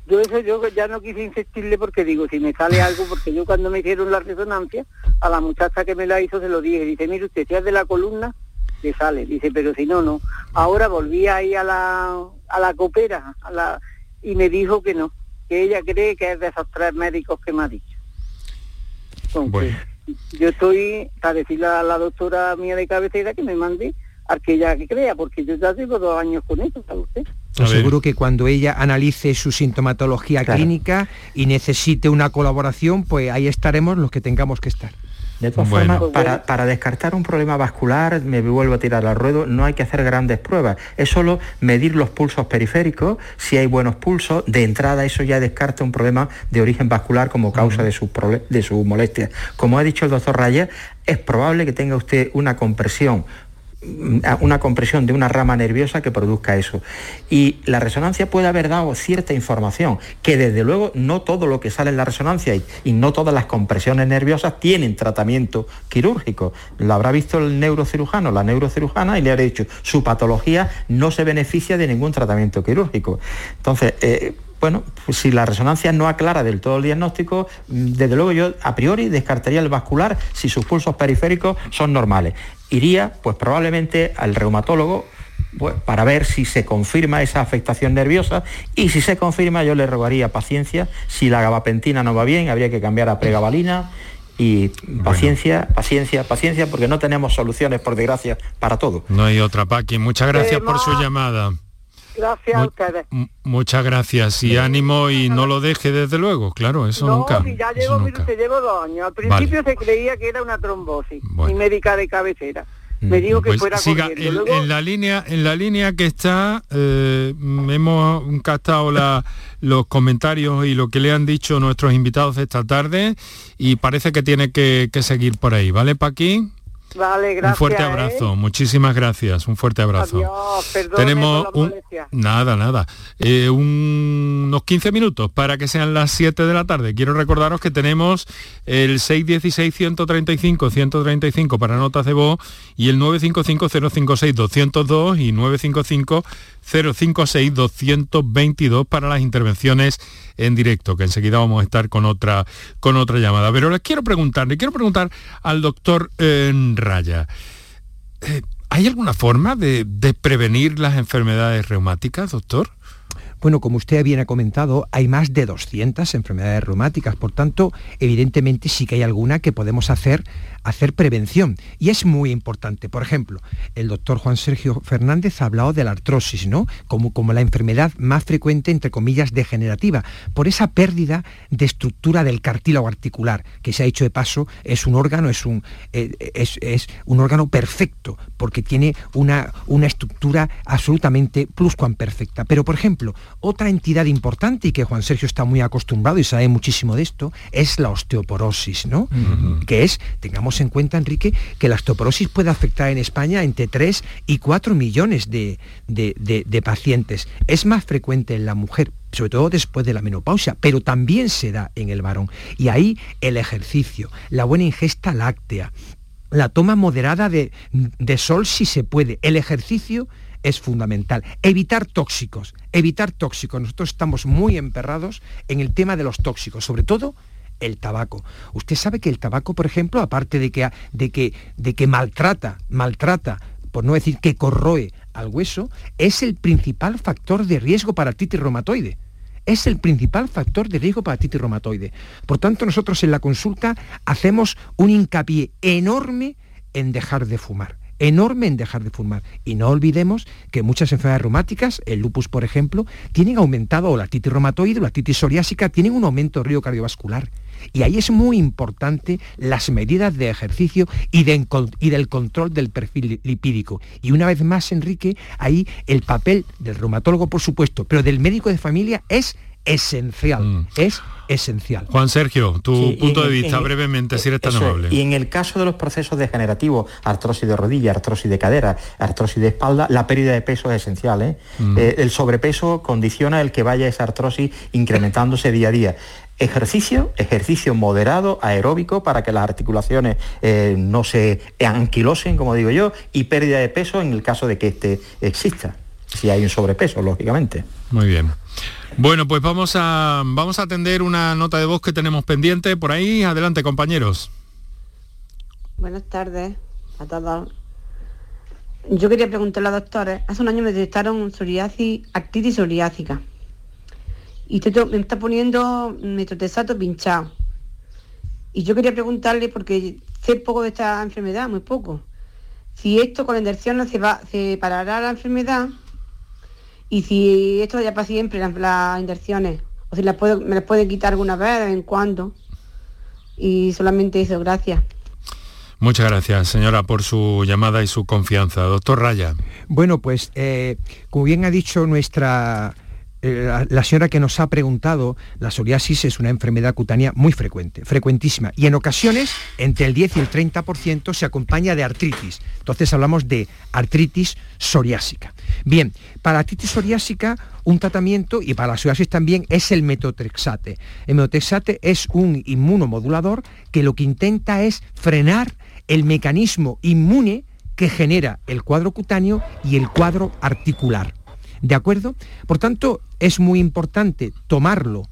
Yo eso yo ya no quise insistirle porque digo, si me sale algo, porque yo cuando me hicieron la resonancia, a la muchacha que me la hizo se lo dije, dice, mire usted, si es de la columna, le sale, dice, pero si no, no. Ahora volví ahí a la, a la copera a la, y me dijo que no, que ella cree que es de esos tres médicos que me ha dicho. Entonces, yo estoy, para decirle a la doctora mía de cabecera que me mande al que ella crea, porque yo ya llevo dos años con eso, ¿sabe usted? Pues seguro que cuando ella analice su sintomatología clínica y necesite una colaboración, pues ahí estaremos los que tengamos que estar. De todas formas, para, descartar un problema vascular, me vuelvo a tirar al ruedo, no hay que hacer grandes pruebas. Es solo medir los pulsos periféricos, si hay buenos pulsos. De entrada, eso ya descarta un problema de origen vascular como causa de su, de su molestia. Como ha dicho el doctor Raya, es probable que tenga usted una compresión una compresión de una rama nerviosa que produzca eso. Y la resonancia puede haber dado cierta información, que desde luego no todo lo que sale en la resonancia y, no todas las compresiones nerviosas tienen tratamiento quirúrgico. Lo habrá visto el neurocirujano, la neurocirujana, y le habrá dicho, su patología no se beneficia de ningún tratamiento quirúrgico. Entonces, eh, bueno, pues si la resonancia no aclara del todo el diagnóstico, desde luego yo a priori descartaría el vascular si sus pulsos periféricos son normales iría pues probablemente al reumatólogo pues, para ver si se confirma esa afectación nerviosa y si se confirma yo le rogaría paciencia, si la gabapentina no va bien habría que cambiar a pregabalina y paciencia, paciencia, paciencia porque no tenemos soluciones por desgracia para todo. No hay otra, Paqui. Muchas gracias por su llamada. Gracias a ustedes. Muchas gracias y ánimo y no lo deje desde luego, claro, eso nunca. No, ya llevo, llevo dos años. Al principio se creía que era una trombosis y médica de cabecera. Mm, Me dijo que pues fuera siga, en, la línea en la línea que está eh, hemos captado la, los comentarios y lo que le han dicho nuestros invitados esta tarde y parece que tiene que, que seguir por ahí, ¿vale, Paqui? Vale, gracias. Un fuerte abrazo, muchísimas gracias, un fuerte abrazo. Adiós, Tenemos un... Nada, nada. Eh, unos 15 minutos para que sean las 7 de la tarde. Quiero recordaros que tenemos el 616-135-135 para notas de voz y el 955-056-202 y 955 056-222 para las intervenciones en directo, que enseguida vamos a estar con otra, con otra llamada. Pero les quiero preguntar, le quiero preguntar al doctor eh, Raya, eh, ¿hay alguna forma de, de prevenir las enfermedades reumáticas, doctor? Bueno, como usted bien ha comentado, hay más de 200 enfermedades reumáticas, por tanto, evidentemente sí que hay alguna que podemos hacer hacer prevención. Y es muy importante. Por ejemplo, el doctor Juan Sergio Fernández ha hablado de la artrosis, ¿no? Como, como la enfermedad más frecuente, entre comillas, degenerativa, por esa pérdida de estructura del cartílago articular, que se ha hecho de paso, es un órgano, es un, eh, es, un órgano perfecto, porque tiene una, una estructura absolutamente pluscuamperfecta. Pero, por ejemplo, otra entidad importante y que Juan Sergio está muy acostumbrado y sabe muchísimo de esto, es la osteoporosis, ¿no? Que es, tengamos en cuenta, Enrique, que la osteoporosis puede afectar en España entre 3 y 4 millones de, pacientes. Es más frecuente en la mujer, sobre todo después de la menopausia, pero también se da en el varón. Y ahí el ejercicio, la buena ingesta láctea, la toma moderada de, de sol si se puede, el ejercicio es fundamental. Evitar tóxicos, evitar tóxicos. Nosotros estamos muy emperrados en el tema de los tóxicos, sobre todo el tabaco. Usted sabe que el tabaco, por ejemplo, aparte de que, de que, de que maltrata, maltrata, por no decir que corroe al hueso, es el principal factor de riesgo para artritis reumatoide. Es el principal factor de riesgo para artritis reumatoide. Por tanto, nosotros en la consulta hacemos un hincapié enorme en dejar de fumar enorme en dejar de fumar. Y no olvidemos que muchas enfermedades reumáticas, el lupus por ejemplo, tienen aumentado, o la artritis reumatoide, o la artritis psoriásica, tienen un aumento de riesgo cardiovascular. Y ahí es muy importante las medidas de ejercicio y, y, del control del perfil lipídico. Y una vez más, Enrique, ahí el papel del reumatólogo, por supuesto, pero del médico de familia es esencial. Mm. Es esencial. Juan Sergio, tu punto de vista brevemente, si eres tan amable. Y en el caso de los procesos degenerativos, artrosis de rodilla, artrosis de cadera, artrosis de espalda, la pérdida de peso es esencial. ¿eh? Mm. Eh, el sobrepeso condiciona el que vaya esa artrosis incrementándose día a día. Ejercicio, ejercicio moderado, aeróbico, para que las articulaciones eh, no se anquilosen, como digo yo, y pérdida de peso en el caso de que este exista, si hay un sobrepeso, lógicamente. Muy bien. Bueno, pues vamos a, vamos a atender una nota de voz que tenemos pendiente por ahí. Adelante, compañeros. Buenas tardes a todos. Yo quería preguntarle a los doctores, hace un año me detectaron psoriasis, actitis psoriásica. Y me está poniendo metotesato pinchado. Y yo quería preguntarle, porque sé poco de esta enfermedad, muy poco. si esto con la inyección se, va, se parará la enfermedad y si esto ya para siempre, las, las inyecciones, o si las puedo, me las puede quitar alguna vez de vez en cuando. Y solamente eso, gracias. Muchas gracias, señora, por su llamada y su confianza. Doctor Raya. Bueno, pues eh, como bien ha dicho nuestra eh, la señora que nos ha preguntado, la psoriasis es una enfermedad cutánea muy frecuente, frecuentísima, y en ocasiones entre el 10 y el 30% se acompaña de artritis. Entonces hablamos de artritis psoriásica. Bien, para artritis psoriásica un tratamiento, y para la psoriasis también, es el metotrexate. El metotrexate es un inmunomodulador que lo que intenta es frenar el mecanismo inmune que genera el cuadro cutáneo y el cuadro articular. ¿De acuerdo? Por tanto, es muy importante tomarlo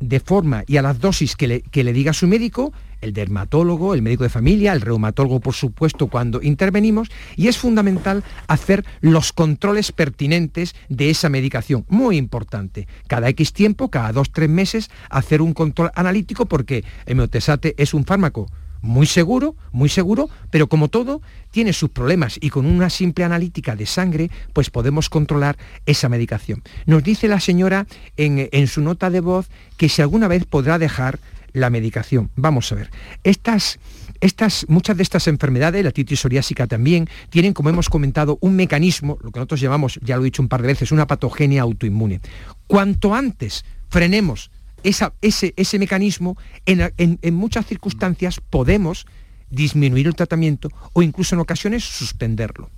de forma y a las dosis que le, diga su médico, el dermatólogo, el médico de familia, el reumatólogo, por supuesto, cuando intervenimos, y es fundamental hacer los controles pertinentes de esa medicación. Muy importante. Cada X tiempo, cada dos, tres meses, hacer un control analítico porque el meotesate es un fármaco muy seguro, muy seguro, pero como todo, tiene sus problemas y con una simple analítica de sangre, pues podemos controlar esa medicación. Nos dice la señora en, su nota de voz que si alguna vez podrá dejar la medicación. Vamos a ver. Estas, estas, muchas de estas enfermedades, la titis psoriásica también, tienen, como hemos comentado, un mecanismo, lo que nosotros llamamos, ya lo he dicho un par de veces, una patogenia autoinmune. Cuanto antes frenemos ese, mecanismo, en, muchas circunstancias podemos disminuir el tratamiento o incluso en ocasiones suspenderlo.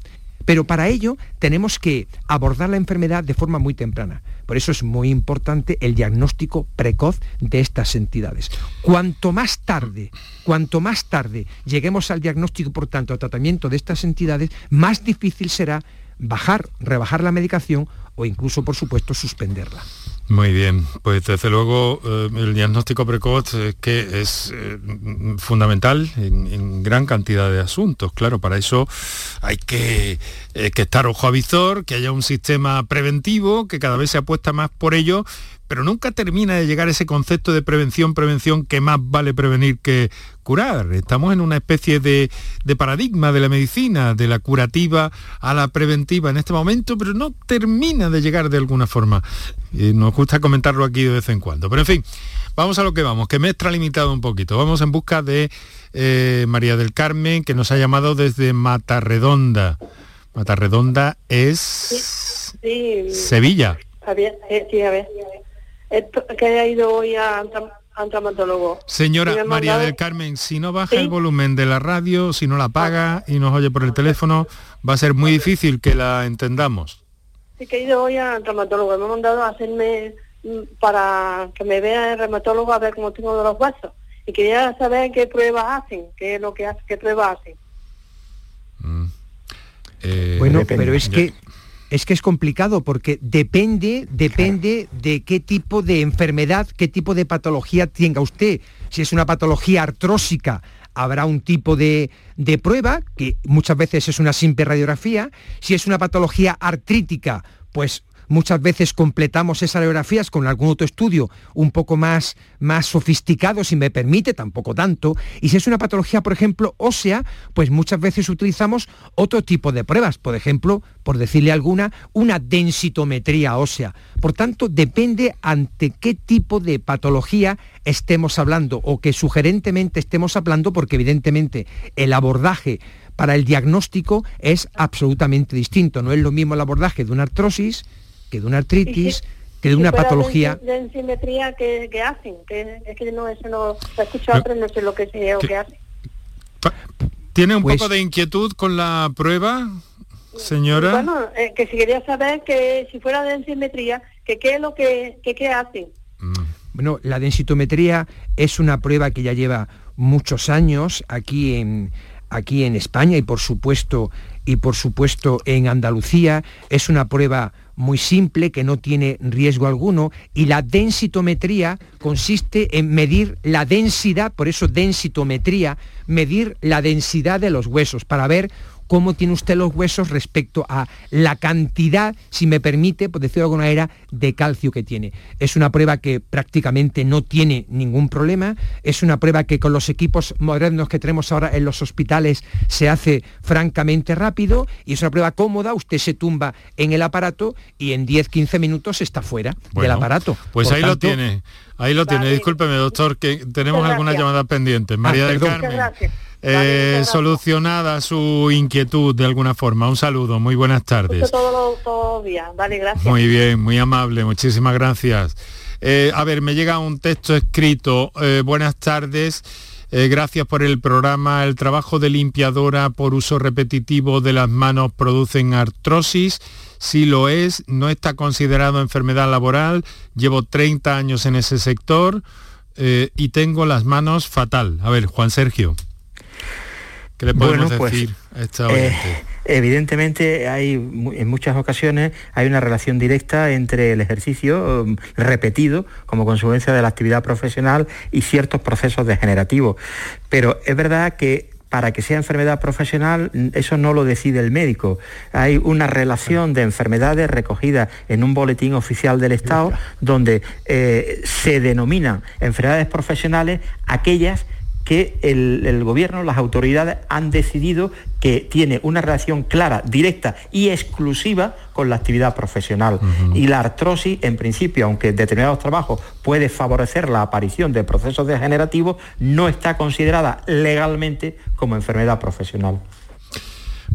Pero para ello tenemos que abordar la enfermedad de forma muy temprana. Por eso es muy importante el diagnóstico precoz de estas entidades. Cuanto más tarde, cuanto más tarde lleguemos al diagnóstico, por tanto, al tratamiento de estas entidades, más difícil será bajar, rebajar la medicación o incluso, por supuesto, suspenderla. Muy bien, pues desde luego eh, el diagnóstico precoz es que es eh, fundamental en, gran cantidad de asuntos. Claro, para eso hay que, eh, que estar ojo a visor, que haya un sistema preventivo, que cada vez se apuesta más por ello pero nunca termina de llegar ese concepto de prevención, prevención, que más vale prevenir que curar. Estamos en una especie de, paradigma de la medicina, de la curativa a la preventiva en este momento, pero no termina de llegar de alguna forma. nos gusta comentarlo aquí de vez en cuando. Pero en fin, vamos a lo que vamos, que me he extralimitado un poquito. Vamos en busca de eh, María del Carmen, que nos ha llamado desde Matarredonda. Matarredonda es Sevilla. Eh, sí, a ver que haya ido hoy a, un traumatólogo. Señora María del Carmen, si no baja el volumen de la radio, si no la apaga y nos oye por el teléfono, va a ser muy difícil que la entendamos. Sí, que he ido hoy a traumatólogo. Me ha mandado a hacerme mm, para que me vea el reumatólogo a ver cómo tengo de los huesos. Y quería saber qué pruebas hacen, qué es lo que hace, qué pruebas hacen. Mm. Eh, bueno, pero es que es que es complicado porque depende, depende de qué tipo de enfermedad, qué tipo de patología tenga usted. Si es una patología artrósica, habrá un tipo de, de, prueba, que muchas veces es una simple radiografía. Si es una patología artrítica, pues muchas veces completamos esas radiografías con algún otro estudio un poco más, más sofisticado, si me permite, tampoco tanto. Y si es una patología, por ejemplo, ósea, pues muchas veces utilizamos otro tipo de pruebas, por ejemplo, por decirle alguna, una densitometría ósea. Por tanto, depende ante qué tipo de patología estemos hablando o que sugerentemente estemos hablando, porque evidentemente el abordaje para el diagnóstico es absolutamente distinto. No es lo mismo el abordaje de una artrosis que de una artritis, que de una patología. De ensimetría que, hacen, que es que no, eso no he escuchado, pero no sé lo que, es, o que hacen. ¿Tiene un pues poco de inquietud con la prueba, señora? Bueno, eh, que si quería saber que si fuera de ensimetría, que qué es lo que, que qué hacen. Mm. Bueno, la densitometría es una prueba que ya lleva muchos años aquí en, aquí en España y por supuesto y por supuesto en Andalucía. Es una prueba muy simple, que no tiene riesgo alguno, y la densitometría consiste en medir la densidad, por eso densitometría, medir la densidad de los huesos, para ver cómo tiene usted los huesos respecto a la cantidad, si me permite, por decirlo de alguna manera, de calcio que tiene. Es una prueba que prácticamente no tiene ningún problema, es una prueba que con los equipos modernos que tenemos ahora en los hospitales se hace francamente rápido y es una prueba cómoda, usted se tumba en el aparato y en 10-15 minutos está fuera del aparato. Pues ahí lo tiene, ahí lo tiene. Discúlpeme, doctor, que tenemos alguna llamada pendiente. María ah, del Carmen. Eh, solucionada su inquietud de alguna forma. Un saludo, muy buenas tardes. Todo, gracias. Muy bien, muy amable, muchísimas gracias. Eh, a ver, me llega un texto escrito. Eh, buenas tardes. gracias por el programa. El trabajo de limpiadora por uso repetitivo de las manos producen artrosis. Si lo es, no está considerado enfermedad laboral. Llevo 30 años en ese sector y tengo las manos fatal. A ver, Juan Sergio. ¿Qué le podemos pues, decir a esta eh, evidentemente hay en muchas ocasiones hay una relación directa entre el ejercicio um, repetido como consecuencia de la actividad profesional y ciertos procesos degenerativos. Pero es verdad que para que sea enfermedad profesional, eso no lo decide el médico. Hay una relación de enfermedades recogida en un boletín oficial del Estado donde eh, se denominan enfermedades profesionales aquellas que el, gobierno, las autoridades han decidido que tiene una relación clara, directa y exclusiva con la actividad profesional. Y la artrosis, en principio, aunque en determinados trabajos puede favorecer la aparición de procesos degenerativos, no está considerada legalmente como enfermedad profesional.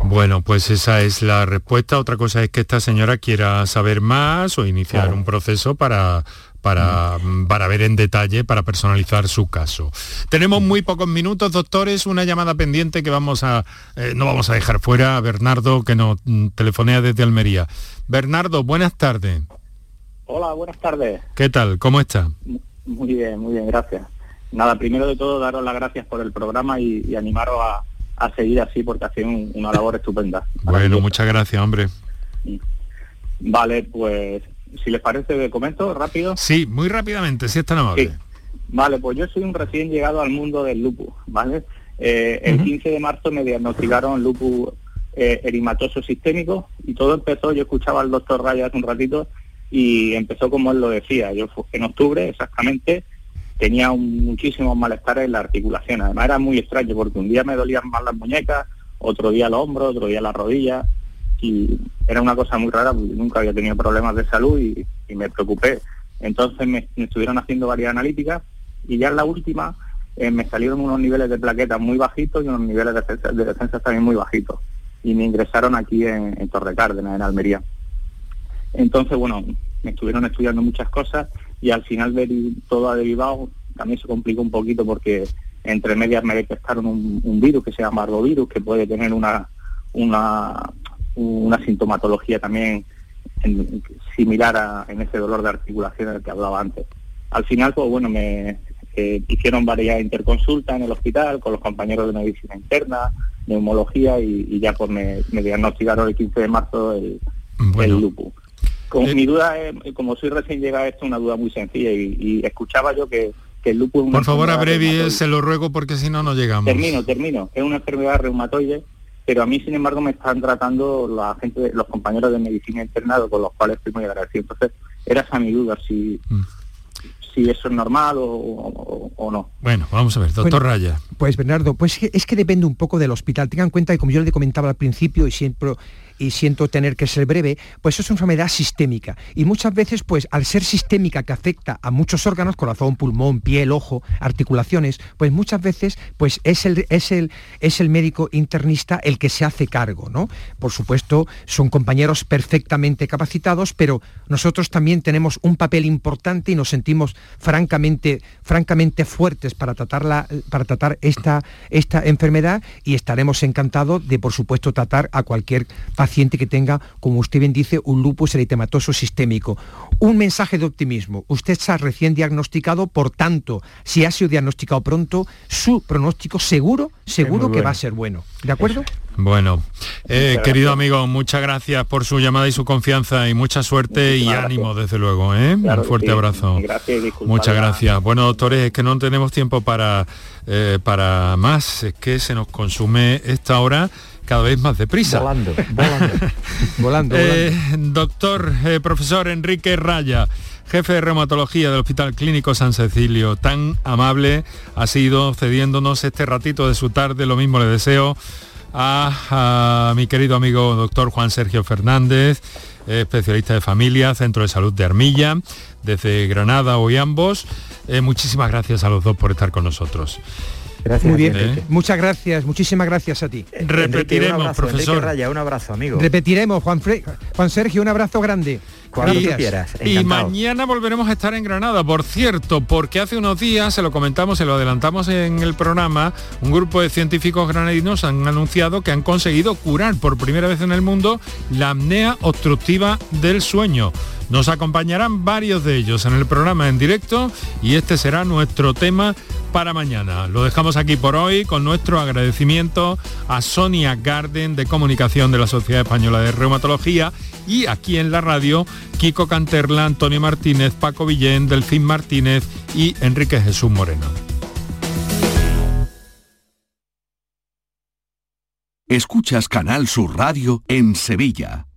Bueno, pues esa es la respuesta. Otra cosa es que esta señora quiera saber más o iniciar un proceso para para, para, ver en detalle, para personalizar su caso. Tenemos muy pocos minutos, doctores, una llamada pendiente que vamos a, eh, no vamos a dejar fuera a Bernardo, que nos mm, telefonea desde Almería. Bernardo, buenas tardes. Hola, buenas tardes. ¿Qué tal? ¿Cómo está? Muy bien, muy bien, gracias. Nada, primero de todo, daros las gracias por el programa y, animaros a, seguir así porque hacen una labor estupenda. Bueno, muchas gracias, hombre. Vale, pues si les parece, de comento rápido. Sí, muy rápidamente, si es tan amable. Vale, pues yo soy un recién llegado al mundo del lupus, ¿vale? Eh, el 15 de marzo me diagnosticaron lupus eh, erimatoso sistémico y todo empezó, yo escuchaba al doctor Raya hace un ratito y empezó como él lo decía. Yo en octubre exactamente tenía muchísimos malestares en la articulación. Además era muy extraño porque un día me dolían más las muñecas, otro día los hombros, otro día las rodillas y era una cosa muy rara porque nunca había tenido problemas de salud y, me preocupé. Entonces me, estuvieron haciendo varias analíticas y ya en la última eh, me salieron unos niveles de plaquetas muy bajitos y unos niveles de defensa, también muy bajitos. Y me ingresaron aquí en, en Torre Cárdenas, en Almería. Entonces, bueno, me estuvieron estudiando muchas cosas y al final de todo ha derivado, también se complicó un poquito porque entre medias me detectaron un, un virus que se llama arbovirus, que puede tener una, una una sintomatología también similar a, en ese dolor de articulación del que hablaba antes. Al final, pues bueno, me eh, hicieron varias interconsultas en el hospital con los compañeros de medicina interna, neumología y, ya pues me, diagnosticaron el 15 de marzo el, lupus. Con, eh, mi duda es, como soy recién llegado, esto es una duda muy sencilla y, escuchaba yo que, el lupus... Por favor, abrevi, se lo ruego porque si no, no llegamos. Termino, termino. Es una enfermedad reumatoide pero a mí, sin embargo, me están tratando la gente, los compañeros de medicina internado, con los cuales estoy muy agradecido. Entonces, era esa mi duda, si, mm. si eso es normal o, no. Bueno, vamos a ver, doctor Raya. Pues Bernardo, pues es que depende un poco del hospital. Tengan en cuenta que como yo le comentaba al principio y siempre y siento tener que ser breve, pues es una enfermedad sistémica. Y muchas veces, pues al ser sistémica que afecta a muchos órganos, corazón, pulmón, piel, ojo, articulaciones, pues muchas veces pues es el, es el, es el médico internista el que se hace cargo, ¿no? Por supuesto, son compañeros perfectamente capacitados, pero nosotros también tenemos un papel importante y nos sentimos francamente, francamente fuertes para, tratarla, para tratar esta, esta enfermedad y estaremos encantados de, por supuesto, tratar a cualquier paciente paciente que tenga, como usted bien dice, un lupus eritematoso sistémico. Un mensaje de optimismo. Usted está recién diagnosticado, por tanto, si ha sido diagnosticado pronto, su pronóstico seguro, seguro que va a ser bueno. ¿De acuerdo? Bueno, eh, querido amigo, muchas gracias por su llamada y su confianza y mucha suerte y ánimo, desde luego. ¿eh? Un fuerte abrazo. muchas gracias. Bueno, doctores, es que no tenemos tiempo para, eh, para más, es que se nos consume esta hora cada vez más deprisa. Volando, volando. volando, eh, doctor, eh, profesor Enrique Raya, jefe de reumatología del Hospital Clínico San Cecilio, tan amable ha sido cediéndonos este ratito de su tarde, lo mismo le deseo a, mi querido amigo doctor Juan Sergio Fernández, especialista de familia, Centro de Salud de Armilla, desde Granada hoy ambos. Eh, muchísimas gracias a los dos por estar con nosotros. Gracias. Muy bien. Muchas gracias, muchísimas gracias a ti. Repetiremos, profesor. Raya, un abrazo, amigo. Repetiremos, Juan, Juan Sergio, un abrazo grande. Cuando quieras. Y mañana volveremos a estar en Granada, por cierto, porque hace unos días, se lo comentamos, se lo adelantamos en el programa, un grupo de científicos granadinos han anunciado que han conseguido curar por primera vez en el mundo la apnea obstructiva del sueño. Nos acompañarán varios de ellos en el programa en directo y este será nuestro tema para mañana. Lo dejamos aquí por hoy con nuestro agradecimiento a Sonia Garden de Comunicación de la Sociedad Española de Reumatología y aquí en la radio Kiko Canterla, Antonio Martínez, Paco Villén, Delfín Martínez y Enrique Jesús Moreno. Escuchas Canal Sur Radio en Sevilla.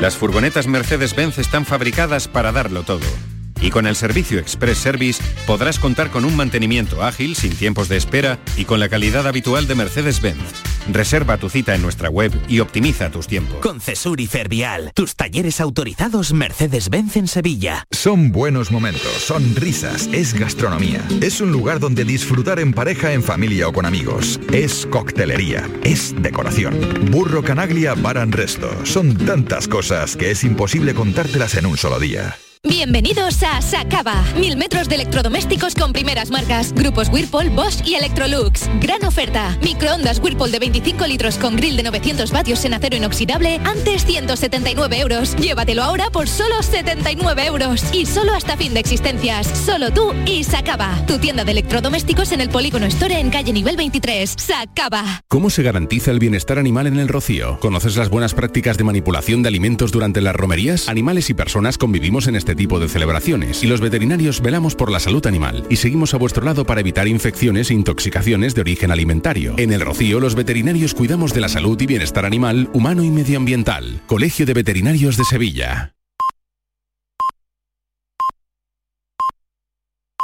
Las furgonetas Mercedes-Benz están fabricadas para darlo todo y con el servicio Express Service podrás contar con un mantenimiento ágil, sin tiempos de espera y con la calidad habitual de Mercedes-Benz. Reserva tu cita en nuestra web y optimiza tus tiempos. Con Cesur y Fervial, tus talleres autorizados Mercedes-Benz en Sevilla. Son buenos momentos, son risas, es gastronomía. Es un lugar donde disfrutar en pareja, en familia o con amigos. Es coctelería, es decoración. Burro Canaglia Baran Resto. Son tantas cosas que es imposible contártelas en un solo día. Bienvenidos a Sacaba. Mil metros de electrodomésticos con primeras marcas. Grupos Whirlpool, Bosch y Electrolux. Gran oferta. Microondas Whirlpool de 25 litros con grill de 900 vatios en acero inoxidable. Antes 179 euros. Llévatelo ahora por solo 79 euros. Y solo hasta fin de existencias. Solo tú y Sacaba. Tu tienda de electrodomésticos en el Polígono Store en calle nivel 23. Sacaba. ¿Cómo se garantiza el bienestar animal en el Rocío? ¿Conoces las buenas prácticas de manipulación de alimentos durante las romerías? Animales y personas convivimos en este tipo de celebraciones y los veterinarios velamos por la salud animal y seguimos a vuestro lado para evitar infecciones e intoxicaciones de origen alimentario. En el Rocío los veterinarios cuidamos de la salud y bienestar animal, humano y medioambiental. Colegio de Veterinarios de Sevilla.